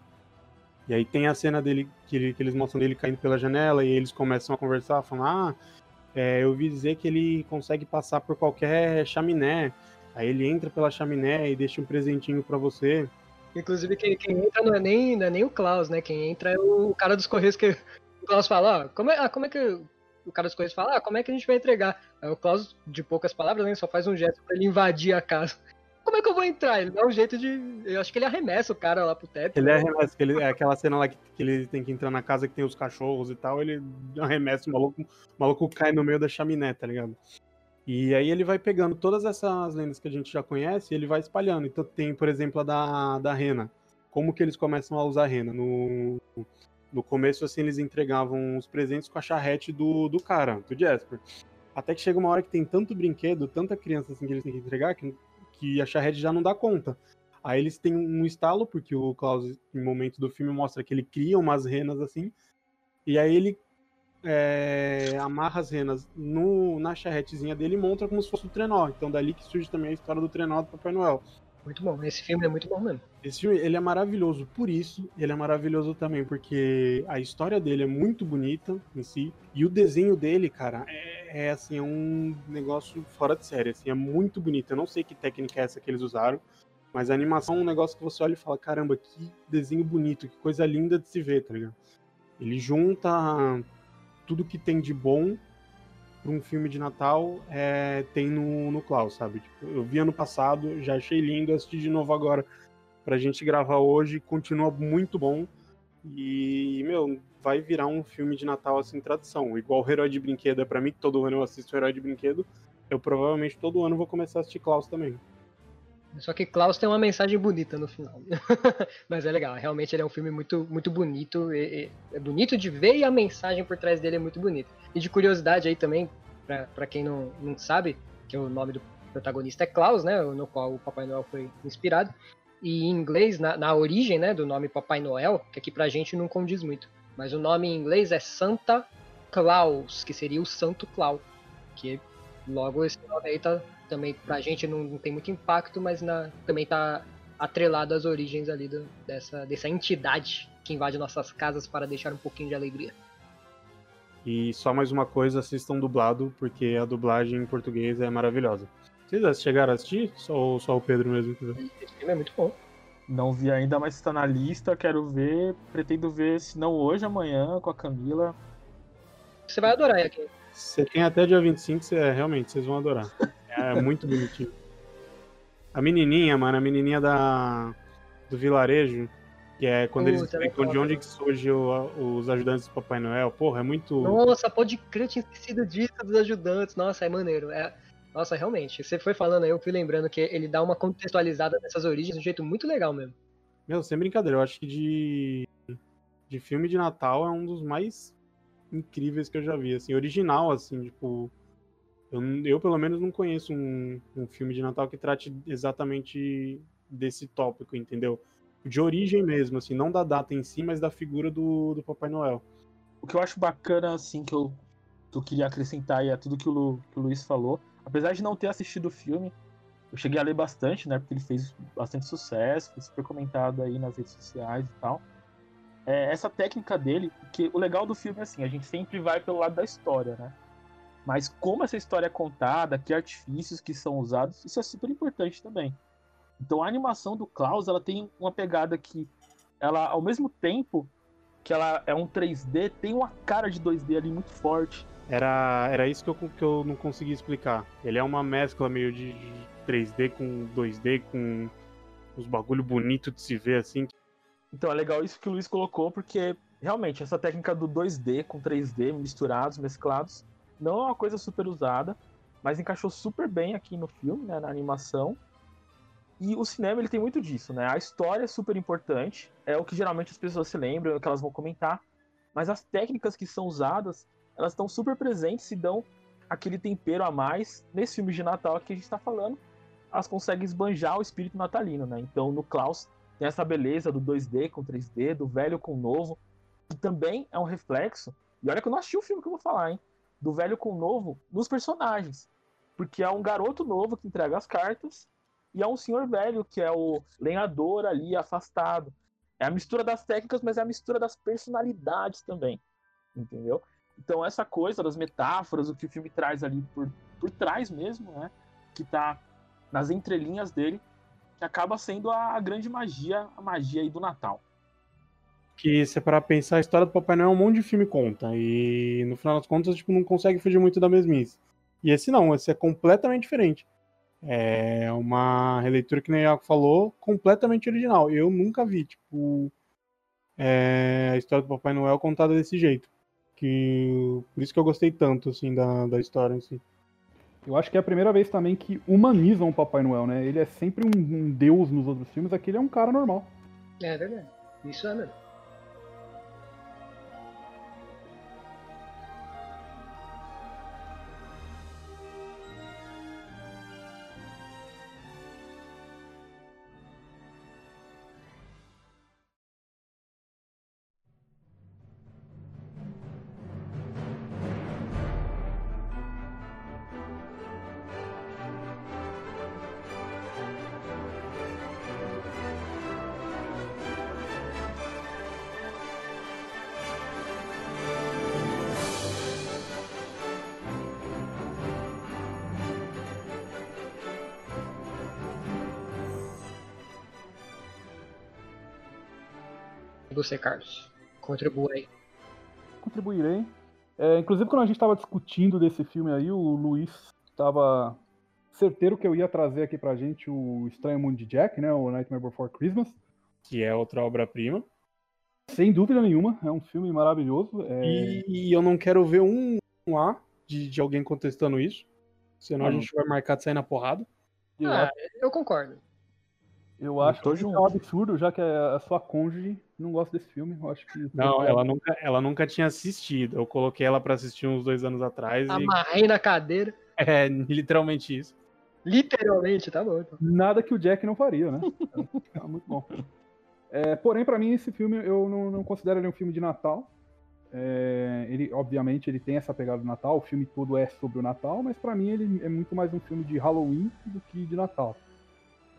E aí tem a cena dele que, ele, que eles mostram dele caindo pela janela e eles começam a conversar, falando: Ah, é, eu ouvi dizer que ele consegue passar por qualquer chaminé. Aí ele entra pela chaminé e deixa um presentinho para você. Inclusive, quem, quem, entra não é, nem, não é nem o Klaus, né? Quem entra é o cara dos Correios que o Klaus fala, ó, como é, ah, como é que o cara dos Correios fala, ah, como é que a gente vai entregar? Aí o Klaus, de poucas palavras, né, só faz um gesto para ele invadir a casa como é que eu vou entrar? Ele dá um jeito de. Eu acho que ele arremessa o cara lá pro teto. Ele arremessa, ele, é aquela cena lá que, que, ele tem que entrar na casa que tem os cachorros e tal, ele arremessa o maluco, o maluco cai no meio da chaminé, tá ligado? E aí ele vai pegando todas essas lendas que a gente já conhece e ele vai espalhando. Então tem, por exemplo, a da, da rena. Como que eles começam a usar a rena? No, no começo, assim, eles entregavam os presentes com a charrete do, do cara, do Jasper. Até que chega uma hora que tem tanto brinquedo, tanta criança assim que eles têm que entregar, que que a Charred já não dá conta. Aí eles têm um estalo, porque o Klaus, em momento do filme, mostra que ele cria umas renas assim, e aí ele é, amarra as renas no, na charretezinha dele e monta como se fosse o trenó. Então dali que surge também a história do trenó do Papai Noel. Muito bom, esse filme é muito bom mesmo. Esse filme, ele é maravilhoso por isso, ele é maravilhoso também porque a história dele é muito bonita em si, e o desenho dele, cara, é, é assim, é um negócio fora de série, assim, é muito bonito. Eu não sei que técnica é essa que eles usaram, mas a animação é um negócio que você olha e fala, caramba, que desenho bonito, que coisa linda de se ver, tá ligado? Ele junta tudo que tem de bom para um filme de Natal é, tem no, no Klaus, sabe? Tipo, eu vi ano passado, já achei lindo, assisti de novo agora pra gente gravar hoje, continua muito bom. E, meu, vai virar um filme de Natal assim, tradição. Igual o Herói de Brinquedo é pra mim, que todo ano eu assisto Herói de Brinquedo, eu provavelmente todo ano vou começar a assistir Klaus também. Só que Klaus tem uma mensagem bonita no final. Mas é legal, realmente ele é um filme muito, muito bonito. é bonito de ver e a mensagem por trás dele é muito bonita. E de curiosidade aí também, para quem não, não sabe, que o nome do protagonista é Klaus, né? No qual o Papai Noel foi inspirado. E em inglês, na, na origem né, do nome Papai Noel, que aqui pra gente não condiz muito. Mas o nome em inglês é Santa Claus, que seria o Santo Claus. Que logo esse nome aí tá, também pra gente não, não tem muito impacto, mas na, também tá atrelado às origens ali do, dessa, dessa entidade que invade nossas casas para deixar um pouquinho de alegria. E só mais uma coisa, assistam dublado, porque a dublagem em português é maravilhosa. Vocês chegaram a assistir? Só, só o Pedro mesmo que viu? Esse filme é muito bom. Não vi ainda, mas está na lista, quero ver. Pretendo ver, se não hoje, amanhã, com a Camila. Você vai adorar aqui. Você tem até dia 25, você, realmente, vocês vão adorar. É muito bonitinho. A menininha, mano, a menininha da do vilarejo, que é quando eles explicam de onde que surge o, os ajudantes do Papai Noel. Porra, é muito. Nossa, pode crer, eu tinha esquecido disso dos ajudantes. Nossa, é maneiro. É... Nossa, realmente. Você foi falando aí, eu fui lembrando que ele dá uma contextualizada nessas origens de um jeito muito legal mesmo. Meu, sem brincadeira, eu acho que de. De filme de Natal é um dos mais incríveis que eu já vi, assim, original, assim, tipo. Eu, eu pelo menos não conheço um, um filme de Natal que trate exatamente desse tópico, entendeu? De origem mesmo, assim, não da data em si, mas da figura do, do Papai Noel. O que eu acho bacana, assim, que eu, que eu queria acrescentar e é tudo que o, Lu, que o Luiz falou. Apesar de não ter assistido o filme, eu cheguei a ler bastante, né? Porque ele fez bastante sucesso, foi super comentado aí nas redes sociais e tal é, essa técnica dele, que o legal do filme é assim, a gente sempre vai pelo lado da história, né? Mas como essa história é contada, que artifícios que são usados, isso é super importante também. Então a animação do Klaus, ela tem uma pegada que ela ao mesmo tempo que ela é um 3D, tem uma cara de 2D ali muito forte. Era, era isso que eu, que eu não consegui explicar. Ele é uma mescla meio de, de 3D com 2D, com os bagulho bonito de se ver assim. Então é legal isso que o Luiz colocou, porque realmente essa técnica do 2D com 3D misturados, mesclados, não é uma coisa super usada, mas encaixou super bem aqui no filme, né, na animação. E o cinema ele tem muito disso, né? A história é super importante, é o que geralmente as pessoas se lembram, é o que elas vão comentar, mas as técnicas que são usadas, elas estão super presentes e dão aquele tempero a mais nesse filme de Natal que a gente está falando. Elas conseguem esbanjar o espírito natalino, né? Então no Klaus tem essa beleza do 2D com 3D, do velho com novo, que também é um reflexo. E olha que eu não assisti o filme que eu vou falar, hein? Do velho com novo nos personagens. Porque é um garoto novo que entrega as cartas e é um senhor velho que é o lenhador ali afastado. É a mistura das técnicas, mas é a mistura das personalidades também. Entendeu? Então, essa coisa das metáforas, o que o filme traz ali por, por trás mesmo, né? Que tá nas entrelinhas dele, que acaba sendo a, grande magia, a magia aí do Natal. Que se é para pensar, a história do Papai Noel é um monte de filme conta. E no final das contas, tipo, não consegue fugir muito da mesmice. E esse não, esse é completamente diferente. É uma releitura que nem falou, completamente original. Eu nunca vi, tipo, é, a história do Papai Noel contada desse jeito. Que, por isso que eu gostei tanto, assim, da, da história si. Eu acho que é a primeira vez também que humanizam o Papai Noel, né? Ele é sempre um, um deus nos outros filmes, aqui ele é um cara normal. É verdade. Isso é mesmo. Você, Carlos? Contribua aí. Contribuirei. É, inclusive, quando a gente estava discutindo desse filme aí, o Luiz estava certeiro que eu ia trazer aqui pra gente o Estranho Mundo de Jack, né? O Nightmare Before Christmas. Que é outra obra-prima. Sem dúvida nenhuma, é um filme maravilhoso. É... E, e, eu não quero ver um, um A de, de alguém contestando isso. Senão a gente vai marcar de sair na porrada. Ah, eu concordo. Eu acho que junto. é um absurdo, já que a sua cônjuge não gosta desse filme. Eu acho que. Não, ela nunca, ela nunca tinha assistido. Eu coloquei ela para assistir uns dois anos atrás. Amarrei e... na cadeira. É, literalmente isso. Literalmente, tá bom. Então. Nada que o Jack não faria, né? é, muito bom. É, porém, para mim, esse filme eu não, não, considero ele um filme de Natal. É, ele, obviamente, ele tem essa pegada do Natal. O filme todo é sobre o Natal, mas para mim ele é muito mais um filme de Halloween do que de Natal.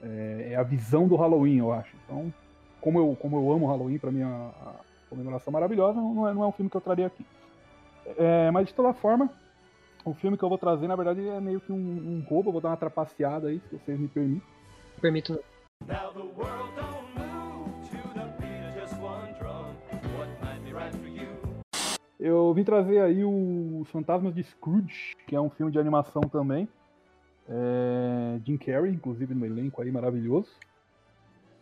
É, é a visão do Halloween, eu acho. Então, como eu, como eu amo Halloween, para mim a, a, comemoração maravilhosa, não é, não é um filme que eu traria aqui. É, mas de toda forma, o filme que eu vou trazer, na verdade, é meio que um, um roubo. Eu vou dar uma trapaceada aí, se vocês me permitem. Permito. Eu vim trazer aí o Fantasmas de Scrooge, que é um filme de animação também. É, Jim Carrey, inclusive no elenco aí maravilhoso,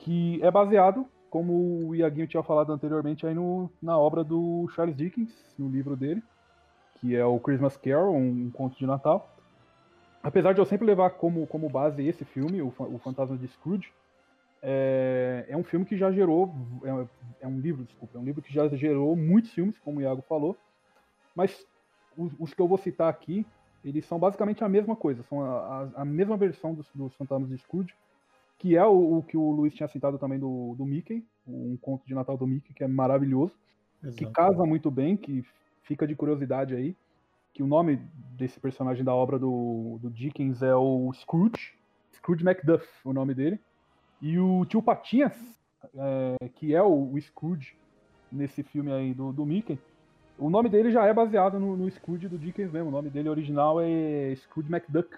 que é baseado, como o Iaguinho tinha falado anteriormente, aí no, na obra do Charles Dickens, no livro dele, que é o Christmas Carol, um, conto de Natal. Apesar de eu sempre levar como, como base esse filme, o, o Fantasma de Scrooge, é, é, um filme que já gerou, é, é, um livro, desculpa, é um livro que já gerou muitos filmes, como o Iago falou, mas os, os que eu vou citar aqui eles são basicamente a mesma coisa, são a, a, a mesma versão dos, dos Fantasmas de Scrooge, que é o, o, que o Luiz tinha citado também do, do Mickey, um conto de Natal do Mickey, que é maravilhoso, Exato. que casa muito bem, que fica de curiosidade aí, que o nome desse personagem da obra do, do Dickens é o Scrooge, Scrooge Macduff, o nome dele, e o tio Patinhas, é, que é o, o Scrooge nesse filme aí do, do Mickey, o nome dele já é baseado no, no Scrooge do Dickens mesmo. O nome dele original é Scrooge McDuck.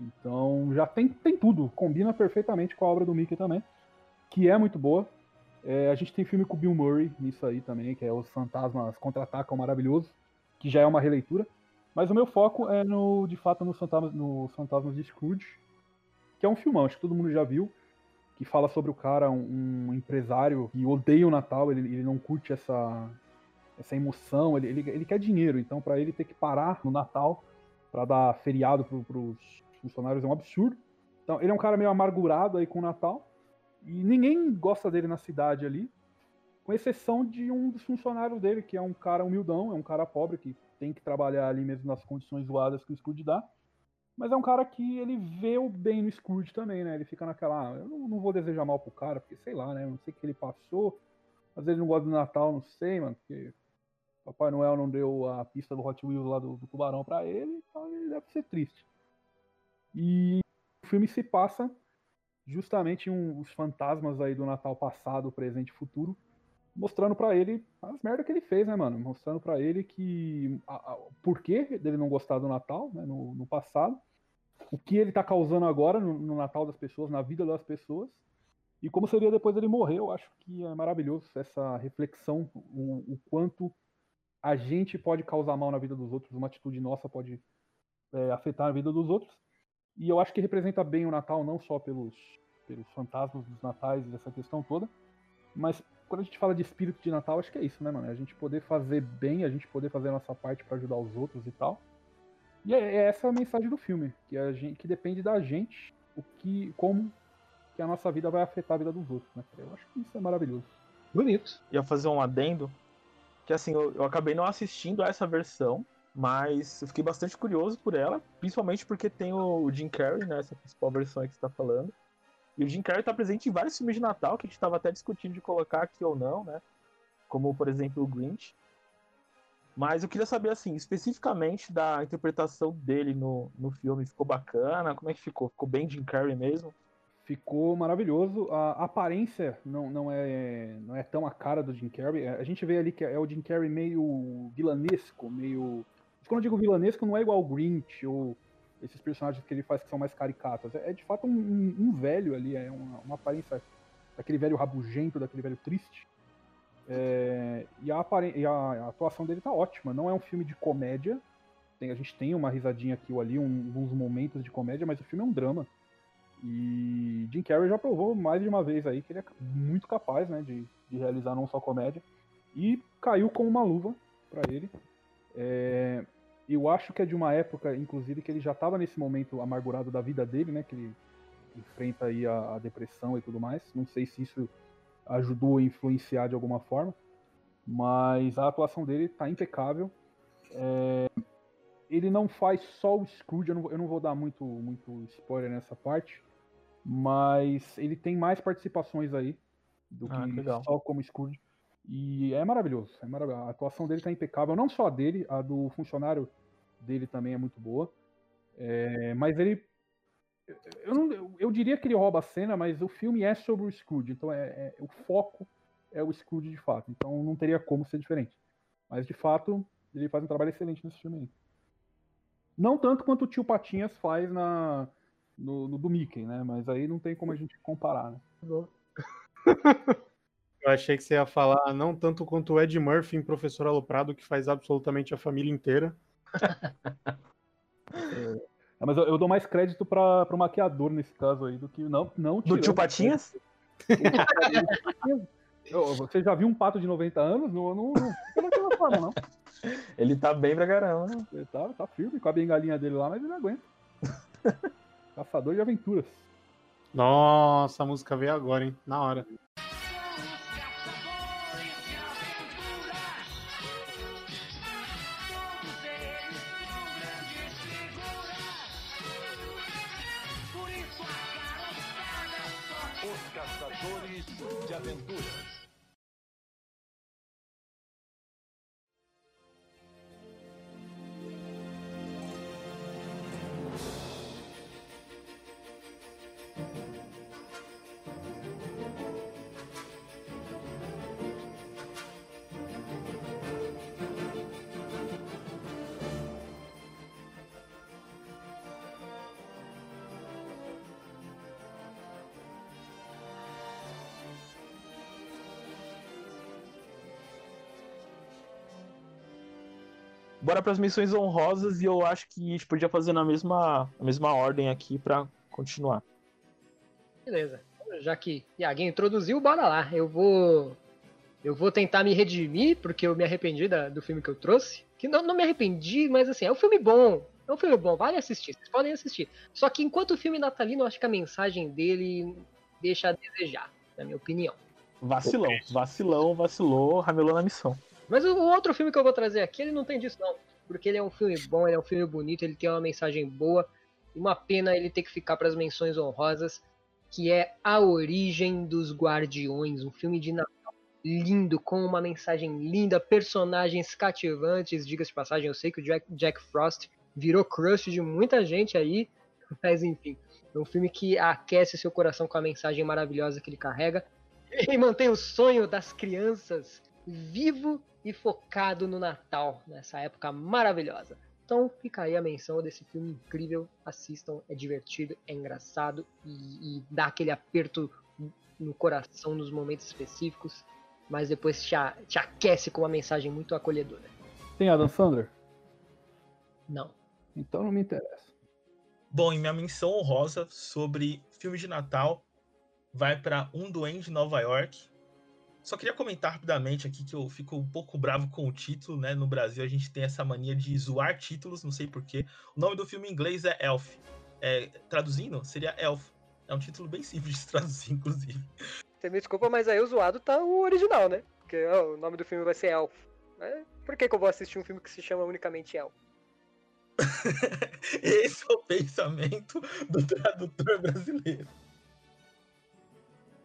Então já tem, tem tudo. Combina perfeitamente com a obra do Mickey também. Que é muito boa. É, a gente tem filme com Bill Murray nisso aí também, que é Os Fantasmas Contra-Atacam Maravilhoso, que já é uma releitura. Mas o meu foco é no, de fato, nos Fantasmas, no Fantasmas de Scrooge, que é um filmão, acho que todo mundo já viu, que fala sobre o cara, um, um empresário que odeia o Natal, ele, ele não curte essa, essa emoção, ele, ele, ele quer dinheiro, então para ele ter que parar no Natal para dar feriado para os funcionários é um absurdo. Então ele é um cara meio amargurado aí com o Natal e ninguém gosta dele na cidade ali, com exceção de um dos funcionários dele, que é um cara humildão, é um cara pobre que tem que trabalhar ali mesmo nas condições zoadas que o Scrooge dá. Mas é um cara que ele vê o bem no Scrooge também, né? Ele fica naquela, ah, eu não, vou desejar mal pro cara, porque sei lá, né? Eu não sei o que ele passou. Às vezes não gosta do Natal, não sei, mano, porque Papai Noel não deu a pista do Hot Wheels lá do, do tubarão para ele, então ele deve ser triste. E o filme se passa justamente um, os fantasmas aí do Natal passado, presente e futuro, mostrando para ele as merdas que ele fez, né, mano? Mostrando para ele que a, a, o porquê dele não gostar do Natal, né, no, no passado, o que ele tá causando agora no, no, Natal das pessoas, na vida das pessoas, e como seria depois dele morrer. Eu acho que é maravilhoso essa reflexão, o, o quanto a gente pode causar mal na vida dos outros, uma atitude nossa pode é, afetar a vida dos outros. E eu acho que representa bem o Natal, não só pelos, pelos fantasmas dos natais e dessa questão toda, mas quando a gente fala de espírito de Natal, acho que é isso, né, mano? É a gente poder fazer bem, a gente poder fazer a nossa parte para ajudar os outros e tal. E é, é essa a mensagem do filme, que a gente que depende da gente, o que como que a nossa vida vai afetar a vida dos outros, né? Eu acho que isso é maravilhoso. Bonito. Ia fazer um adendo que assim, eu, eu acabei não assistindo a essa versão, mas eu fiquei bastante curioso por ela, principalmente porque tem o, Jim Carrey, né, essa principal versão aí que você tá falando. E o Jim Carrey tá presente em vários filmes de Natal que a gente tava até discutindo de colocar aqui ou não, né? Como, por exemplo, o Grinch. Mas eu queria saber, assim, especificamente da interpretação dele no, no filme. Ficou bacana? Como é que ficou? Ficou bem Jim Carrey mesmo? ficou maravilhoso. A aparência não, não, é, não é tão a cara do Jim Carrey. A gente vê ali que é o Jim Carrey meio vilanesco, meio. Quando eu digo vilanesco, não é igual o Grinch ou esses personagens que ele faz que são mais caricatos. É, é de fato um, um, velho ali, é uma, uma, aparência daquele velho rabugento, daquele velho triste. É, e, a e, a, a, atuação dele tá ótima. Não é um filme de comédia. Tem, a gente tem uma risadinha aqui ou ali, um, uns momentos de comédia, mas o filme é um drama. E Jim Carrey já provou mais de uma vez aí que ele é muito capaz né, de, de realizar não só comédia. E caiu como uma luva para ele. É, eu acho que é de uma época, inclusive, que ele já estava nesse momento amargurado da vida dele, né? Que ele enfrenta aí a, a depressão e tudo mais. Não sei se isso ajudou a influenciar de alguma forma, mas a atuação dele tá impecável. É, ele não faz só o Scrooge, eu não, eu não, vou dar muito, muito spoiler nessa parte, mas ele tem mais participações aí do ah, que legal. só como Scrooge. E é maravilhoso, é maravilhoso. A atuação dele tá impecável, não só a dele, a do funcionário dele também é muito boa. É, mas ele. Eu, não, eu diria que ele rouba a cena, mas o filme é sobre o Scrooge, então é, é, o foco é o Scrooge de fato. Então não teria como ser diferente. Mas de fato, ele faz um trabalho excelente nesse filme aí. Não tanto quanto o tio Patinhas faz na, no, no do Mickey, né? Mas aí não tem como a gente comparar, né? Eu achei que você ia falar não tanto quanto o Ed Murphy em Professor Aloprado, que faz absolutamente a família inteira. É, mas eu, eu, dou mais crédito para o maquiador nesse caso aí do que não não do tio Patinhas. Você já viu um pato de 90 anos? Não, não, não fica forma, não. Ele tá bem pra caramba. Ele tá, tá firme com a bengalinha dele lá, mas ele aguenta. Caçador de aventuras. Nossa, a música veio agora, hein? Na hora. De aventuras. Bora para as missões honrosas e eu acho que a gente podia fazer na mesma, na mesma ordem aqui para continuar. Beleza. Já que Iaguinho introduziu, bora lá. Eu vou eu vou tentar me redimir porque eu me arrependi da, do filme que eu trouxe. Que não, não me arrependi, mas assim, é um filme bom. É um filme bom, vale assistir, vocês podem assistir. Só que enquanto o filme natalino, eu acho que a mensagem dele deixa a desejar, na minha opinião. Vacilão, vacilão, vacilou, ramelou na missão. Mas o outro filme que eu vou trazer aqui, ele não tem disso, não. Porque ele é um filme bom, ele é um filme bonito, ele tem uma mensagem boa. E uma pena ele ter que ficar para as menções honrosas, que é A Origem dos Guardiões, um filme de Natal lindo, com uma mensagem linda, personagens cativantes. Diga-se de passagem, eu sei que o Jack, Jack Frost virou crush de muita gente aí, mas enfim. É um filme que aquece seu coração com a mensagem maravilhosa que ele carrega. E mantém o sonho das crianças vivo e focado no Natal, nessa época maravilhosa. Então fica aí a menção desse filme incrível. Assistam, é divertido, é engraçado e, e dá aquele aperto no coração nos momentos específicos, mas depois te, a, te aquece com uma mensagem muito acolhedora. Tem Adam Sandler? Não. Então não me interessa. Bom, e minha menção honrosa sobre filme de Natal vai para Um Duende de Nova York, só queria comentar rapidamente aqui que eu fico um pouco bravo com o título, né? No Brasil a gente tem essa mania de zoar títulos, não sei porquê. O nome do filme em inglês é Elf. É, traduzindo, seria Elf. É um título bem simples de traduzir, inclusive. Você me desculpa, mas aí o zoado tá o original, né? Porque o nome do filme vai ser Elf. Por que, que eu vou assistir um filme que se chama unicamente Elf? Esse é o pensamento do tradutor brasileiro.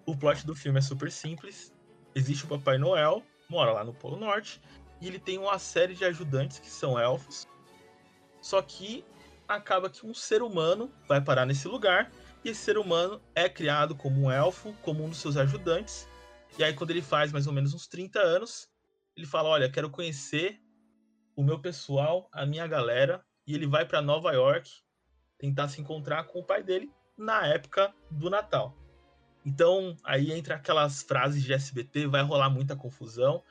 O plot do filme é super simples existe o Papai Noel, mora lá no Polo Norte, e ele tem uma série de ajudantes que são elfos. Só que acaba que um ser humano vai parar nesse lugar, e esse ser humano é criado como um elfo, como um dos seus ajudantes. E aí, quando ele faz mais ou menos uns 30 anos, ele fala: Olha, quero conhecer o meu pessoal, a minha galera, e ele vai para Nova York tentar se encontrar com o pai dele na época do Natal. Então, aí entra aquelas frases de SBT, vai rolar muita confusão.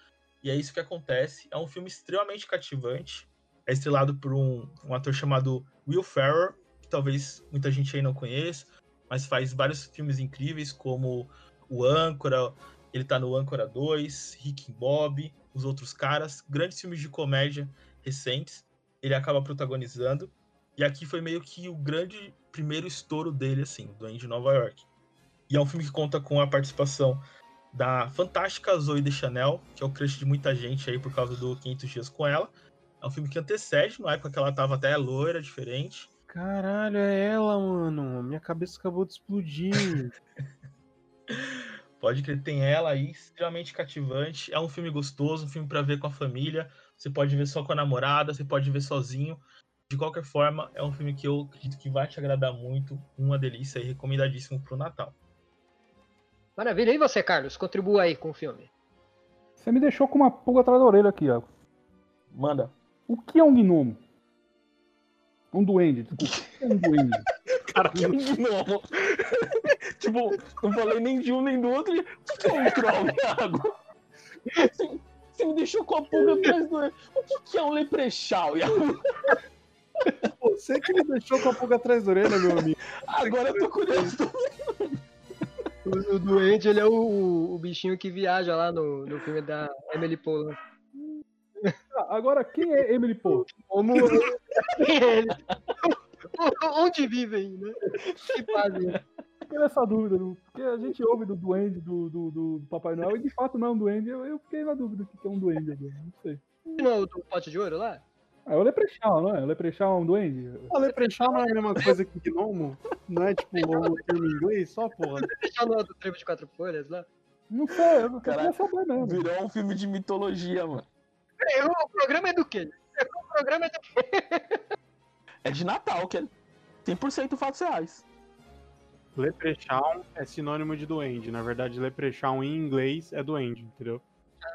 E é isso que acontece. É um filme extremamente cativante. É estrelado por um, um ator chamado Will Ferrell, que talvez muita gente aí não conheça, mas faz vários filmes incríveis, como O Âncora, ele tá no Âncora 2, Rick and Bob, os outros caras, grandes filmes de comédia recentes. Ele acaba protagonizando. E aqui foi meio que o grande primeiro estouro dele, assim, do de Nova York. E é um filme que conta com a participação da fantástica Zoe de Chanel, que é o crush de muita gente aí por causa do 500 Dias com ela. É um filme que antecede, na época que ela tava até loira, diferente. Caralho, é ela, mano. Minha cabeça acabou de explodir. Pode crer, tem ela aí, extremamente cativante. É um filme gostoso, um filme para ver com a família. Você pode ver só com a namorada, você pode ver sozinho. De qualquer forma, é um filme que eu acredito que vai te agradar muito. Uma delícia e recomendadíssimo pro Natal. Maravilha. E você, Carlos? Contribua aí com o filme. Você me deixou com uma pulga atrás da orelha aqui, ó. Manda. O que é um gnomo? Um duende, desculpa. O que é um duende? Cara, que gnomo. tipo, não falei nem de um nem do outro. O que é um troll, Iago? Você, você me deixou com a pulga atrás do. O que, que é um leprechal, Iago? Você que me deixou com a pulga atrás da orelha, meu amigo. Agora eu tô curioso. O, o doente, ele é o, o, bichinho que viaja lá no, no filme da Emily Polan. Ah, agora, quem é Emily Poe? Como ele? Onde vivem, né? Que fazem? Fiquei nessa dúvida, porque a gente ouve do duende, do, do, do, Papai Noel, e de fato não é um duende. Eu, eu fiquei na dúvida que é um duende agora, não sei. Não é o do pote de ouro lá? É o Leprechaun, não é? O Leprechaun é um duende? O Leprechaun não é a mesma coisa que Gnomo? Não é tipo o termo em inglês só, porra? Leprechaun não é do trevo de quatro folhas lá? Não sei, eu não quero saber mesmo. Virou um filme de mitologia, mano. É, o programa é do quê? O programa é do quê? É de Natal, que é 100% fatos reais. Leprechaun é sinônimo de duende. Na verdade, Leprechaun em inglês é duende, entendeu?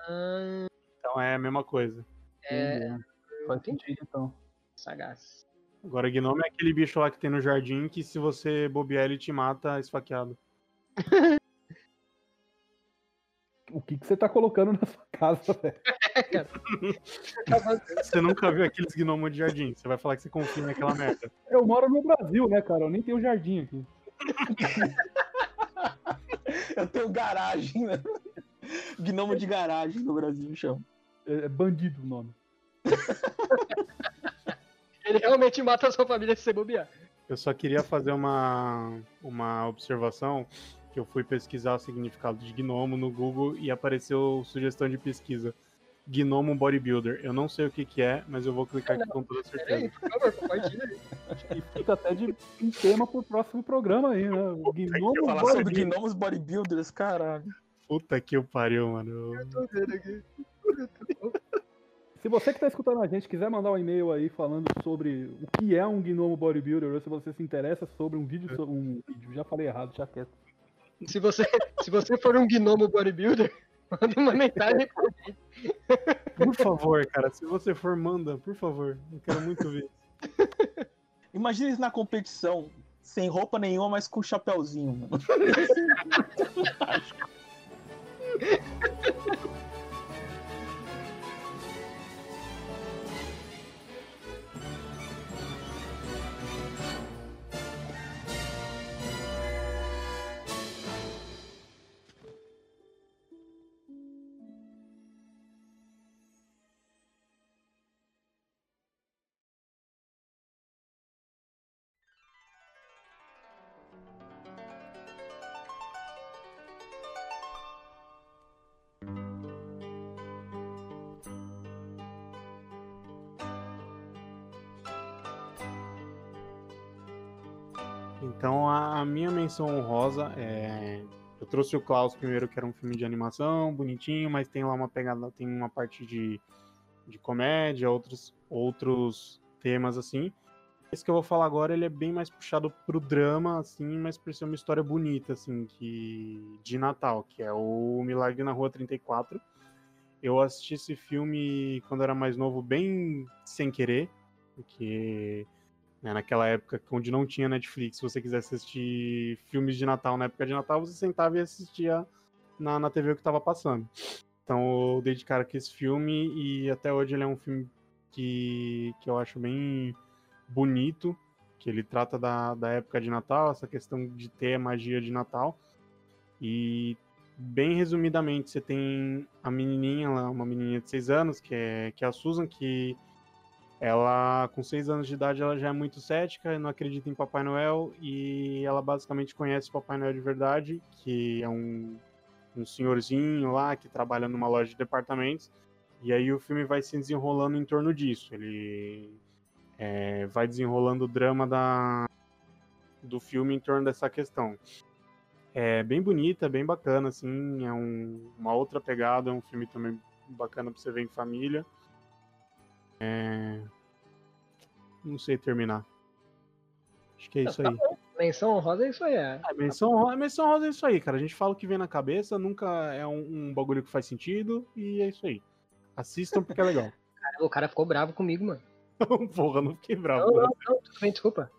Ah, Então é a mesma coisa. é. Sentido, então. Sagaz. Agora, Gnome é aquele bicho lá que tem no jardim que se você bobear ele te mata esfaqueado. O que, que você tá colocando na sua casa, velho? Você nunca viu aqueles gnomos de jardim. Você vai falar que você confia naquela merda. Eu moro no Brasil, né, cara? Eu nem tenho jardim aqui. Eu tenho garagem, né? Gnomo de garagem no Brasil, chama. É é bandido o nome. Ele realmente mata a sua família se você bobear. Eu só queria fazer uma, uma observação que eu fui pesquisar o significado de gnomo no Google e apareceu sugestão de pesquisa. Gnomo Bodybuilder. Eu não sei o que, que é, mas eu vou clicar aqui com toda aí, certeza. por favor, compartilha aí. E fica até de um tema pro próximo programa aí, né? O Gnomo Falar sobre Bodybuilder. gnomos bodybuilders, caralho. Puta que o pariu, mano. Eu tô vendo aqui. Se você que tá escutando a gente quiser mandar um e-mail aí falando sobre o que é um gnomo bodybuilder, ou se você se interessa sobre um vídeo, so- um vídeo, já falei errado, já quieto. Se você, se você for um gnomo bodybuilder, manda uma mensagem pra gente. Por favor, cara, se você for, manda, por favor. Eu quero muito ver. Imagina eles na competição, sem roupa nenhuma, mas com chapéuzinho, mano. Então a, minha menção honrosa é. Eu trouxe o Klaus primeiro, que era um filme de animação, bonitinho, mas tem lá uma pegada, tem uma parte de, de comédia, outros, outros temas assim. Esse que eu vou falar agora, ele é bem mais puxado pro drama, assim, mas por ser uma história bonita, assim, que de Natal, que é o Milagre na Rua 34. Eu assisti esse filme quando era mais novo, bem sem querer, porque né, naquela época onde não tinha Netflix, se você quisesse assistir filmes de Natal na época de Natal, você sentava e assistia na, na TV o que estava passando. Então eu dei de cara com esse filme e até hoje ele é um filme que, que eu acho bem bonito, que ele trata da, da época de Natal, essa questão de ter a magia de Natal. E bem resumidamente, você tem a menininha lá, uma menininha de 6 anos, que é, que é a Susan, que Ela, com seis anos de idade, ela já é muito cética, não acredita em Papai Noel e ela basicamente conhece Papai Noel de verdade, que é um, um senhorzinho lá que trabalha numa loja de departamentos. E aí o filme vai se desenrolando em torno disso. Ele é, vai desenrolando o drama da, do filme em torno dessa questão. É bem bonita, bem bacana, assim, é um, uma outra pegada, é um filme também bacana pra você ver em família. É... Não sei terminar. Acho que é isso Tá aí. Menção honrosa é isso aí, é. É, menção, honrosa- menção rosa é isso aí, cara. A gente fala o que vem na cabeça, nunca é um, um bagulho que faz sentido, e é isso aí. Assistam porque é legal. Cara, o cara ficou bravo comigo, mano. Porra, não fiquei Não, bravo. não, não, tudo bem, desculpa.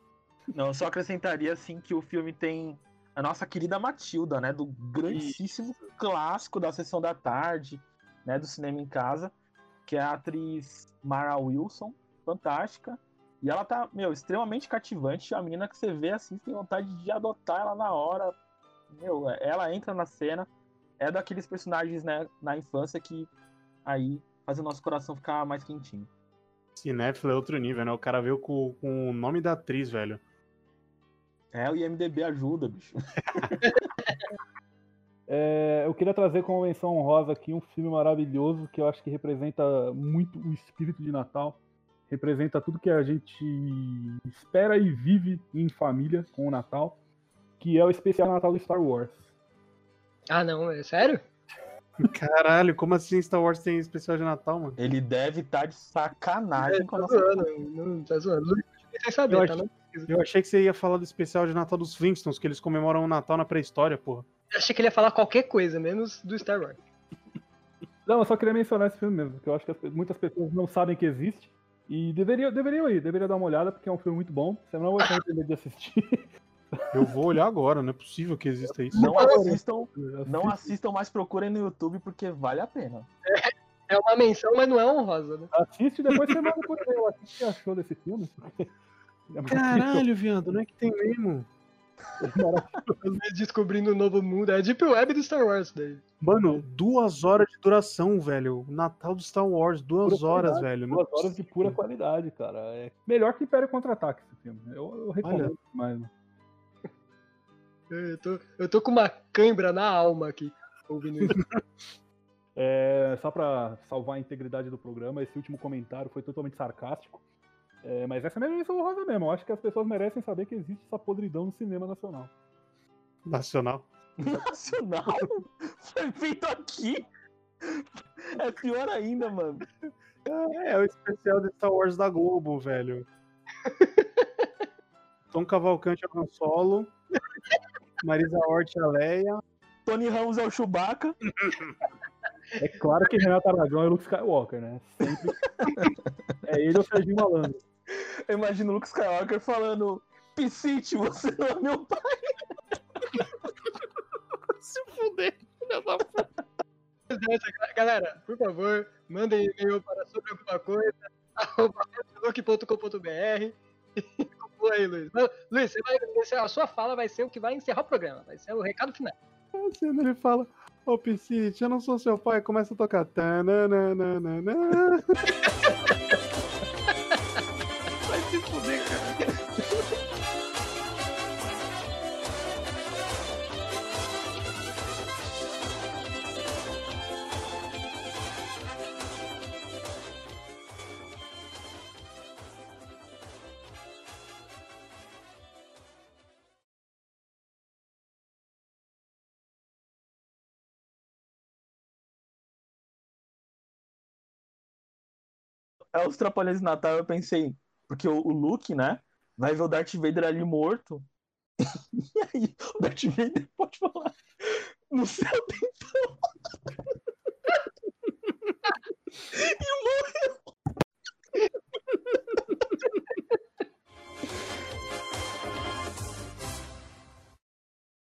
Não, eu só acrescentaria assim que o filme tem a nossa querida Matilda, né? Do grandíssimo clássico da sessão da tarde, né? Do cinema em casa, que é a atriz Mara Wilson, fantástica. E ela tá, meu, extremamente cativante. A menina que você vê assim, você tem vontade de adotar ela na hora. Meu, ela entra na cena. É daqueles personagens, né, na infância que aí faz o nosso coração ficar mais quentinho. Cinéfilo é outro nível, né? O cara veio com, com o nome da atriz, velho. É, o IMDB ajuda, bicho. É, eu queria trazer como menção honrosa aqui um filme maravilhoso que eu acho que representa muito o espírito de Natal. Representa tudo que a gente espera e vive em família com o Natal, que é o especial Natal do Star Wars. Ah, não, é sério? Caralho, como assim Star Wars tem especial de Natal, mano? Ele deve estar de sacanagem com a tá nossa zoando, não tá zoando. Sem saber, Eu tá? Não? Eu achei que você ia falar do especial de Natal dos Flintstones, que eles comemoram o Natal na pré-história, porra. Eu achei que ele ia falar qualquer coisa, menos do Star Wars. Não, eu só queria mencionar esse filme mesmo, porque eu acho que muitas pessoas não sabem que existe. E deveriam, deveriam ir, deveriam dar uma olhada, porque é um filme muito bom. Você não vai se arrepender de assistir. Eu vou olhar agora, não é possível que exista isso. Não assistam, não assistam, mas procurem no YouTube porque vale a pena. É uma menção, mas não é honrosa, né? Assiste e depois você manda por e-mail. O que você achou desse filme? É Caralho, viado, não é que tem mesmo? Descobrindo um novo mundo. É a Deep Web do Star Wars daí. Mano, duas horas de duração, velho. Natal do Star Wars, duas Pura horas, qualidade, velho. Duas horas de pura qualidade, cara. É melhor que Império Contra-Ataque esse filme. Eu, eu recomendo demais. Eu tô, eu tô com uma cãibra na alma aqui, ouvindo isso. É, só pra salvar a integridade do programa, esse último comentário foi totalmente sarcástico. É, mas essa é a minha menção rosa mesmo. Eu acho que as pessoas merecem saber que existe essa podridão no cinema nacional. nacional. Nacional? Foi feito aqui? É pior ainda, mano. É, é o especial de Star Wars da Globo, velho. Tom Cavalcante é o Han Solo. Marisa Hort é a Leia. Tony Ramos é o Chewbacca. É claro que Renato Aragão é Luke Skywalker, né? Sempre. é ele ou Serginho Malandro. Eu imagino o Luke Skywalker falando: Piscite, você não é meu pai. Se fuder, filha da puta. Galera, por favor, mandem e-mail para sobre alguma coisa, arroba facebook.com.br. Conclua aí, Luiz. Mas, Luiz, você vai, você- a sua fala vai ser o que vai encerrar o programa. Vai ser o recado final. A cena ele fala: Ô Piscite, eu não sou seu pai. Começa a tocar. Tananana. é os Trapalhões de Natal, eu pensei, porque o, o Luke, né, vai ver o Darth Vader ali morto. e aí, o Darth Vader pode falar no céu tem e morreu.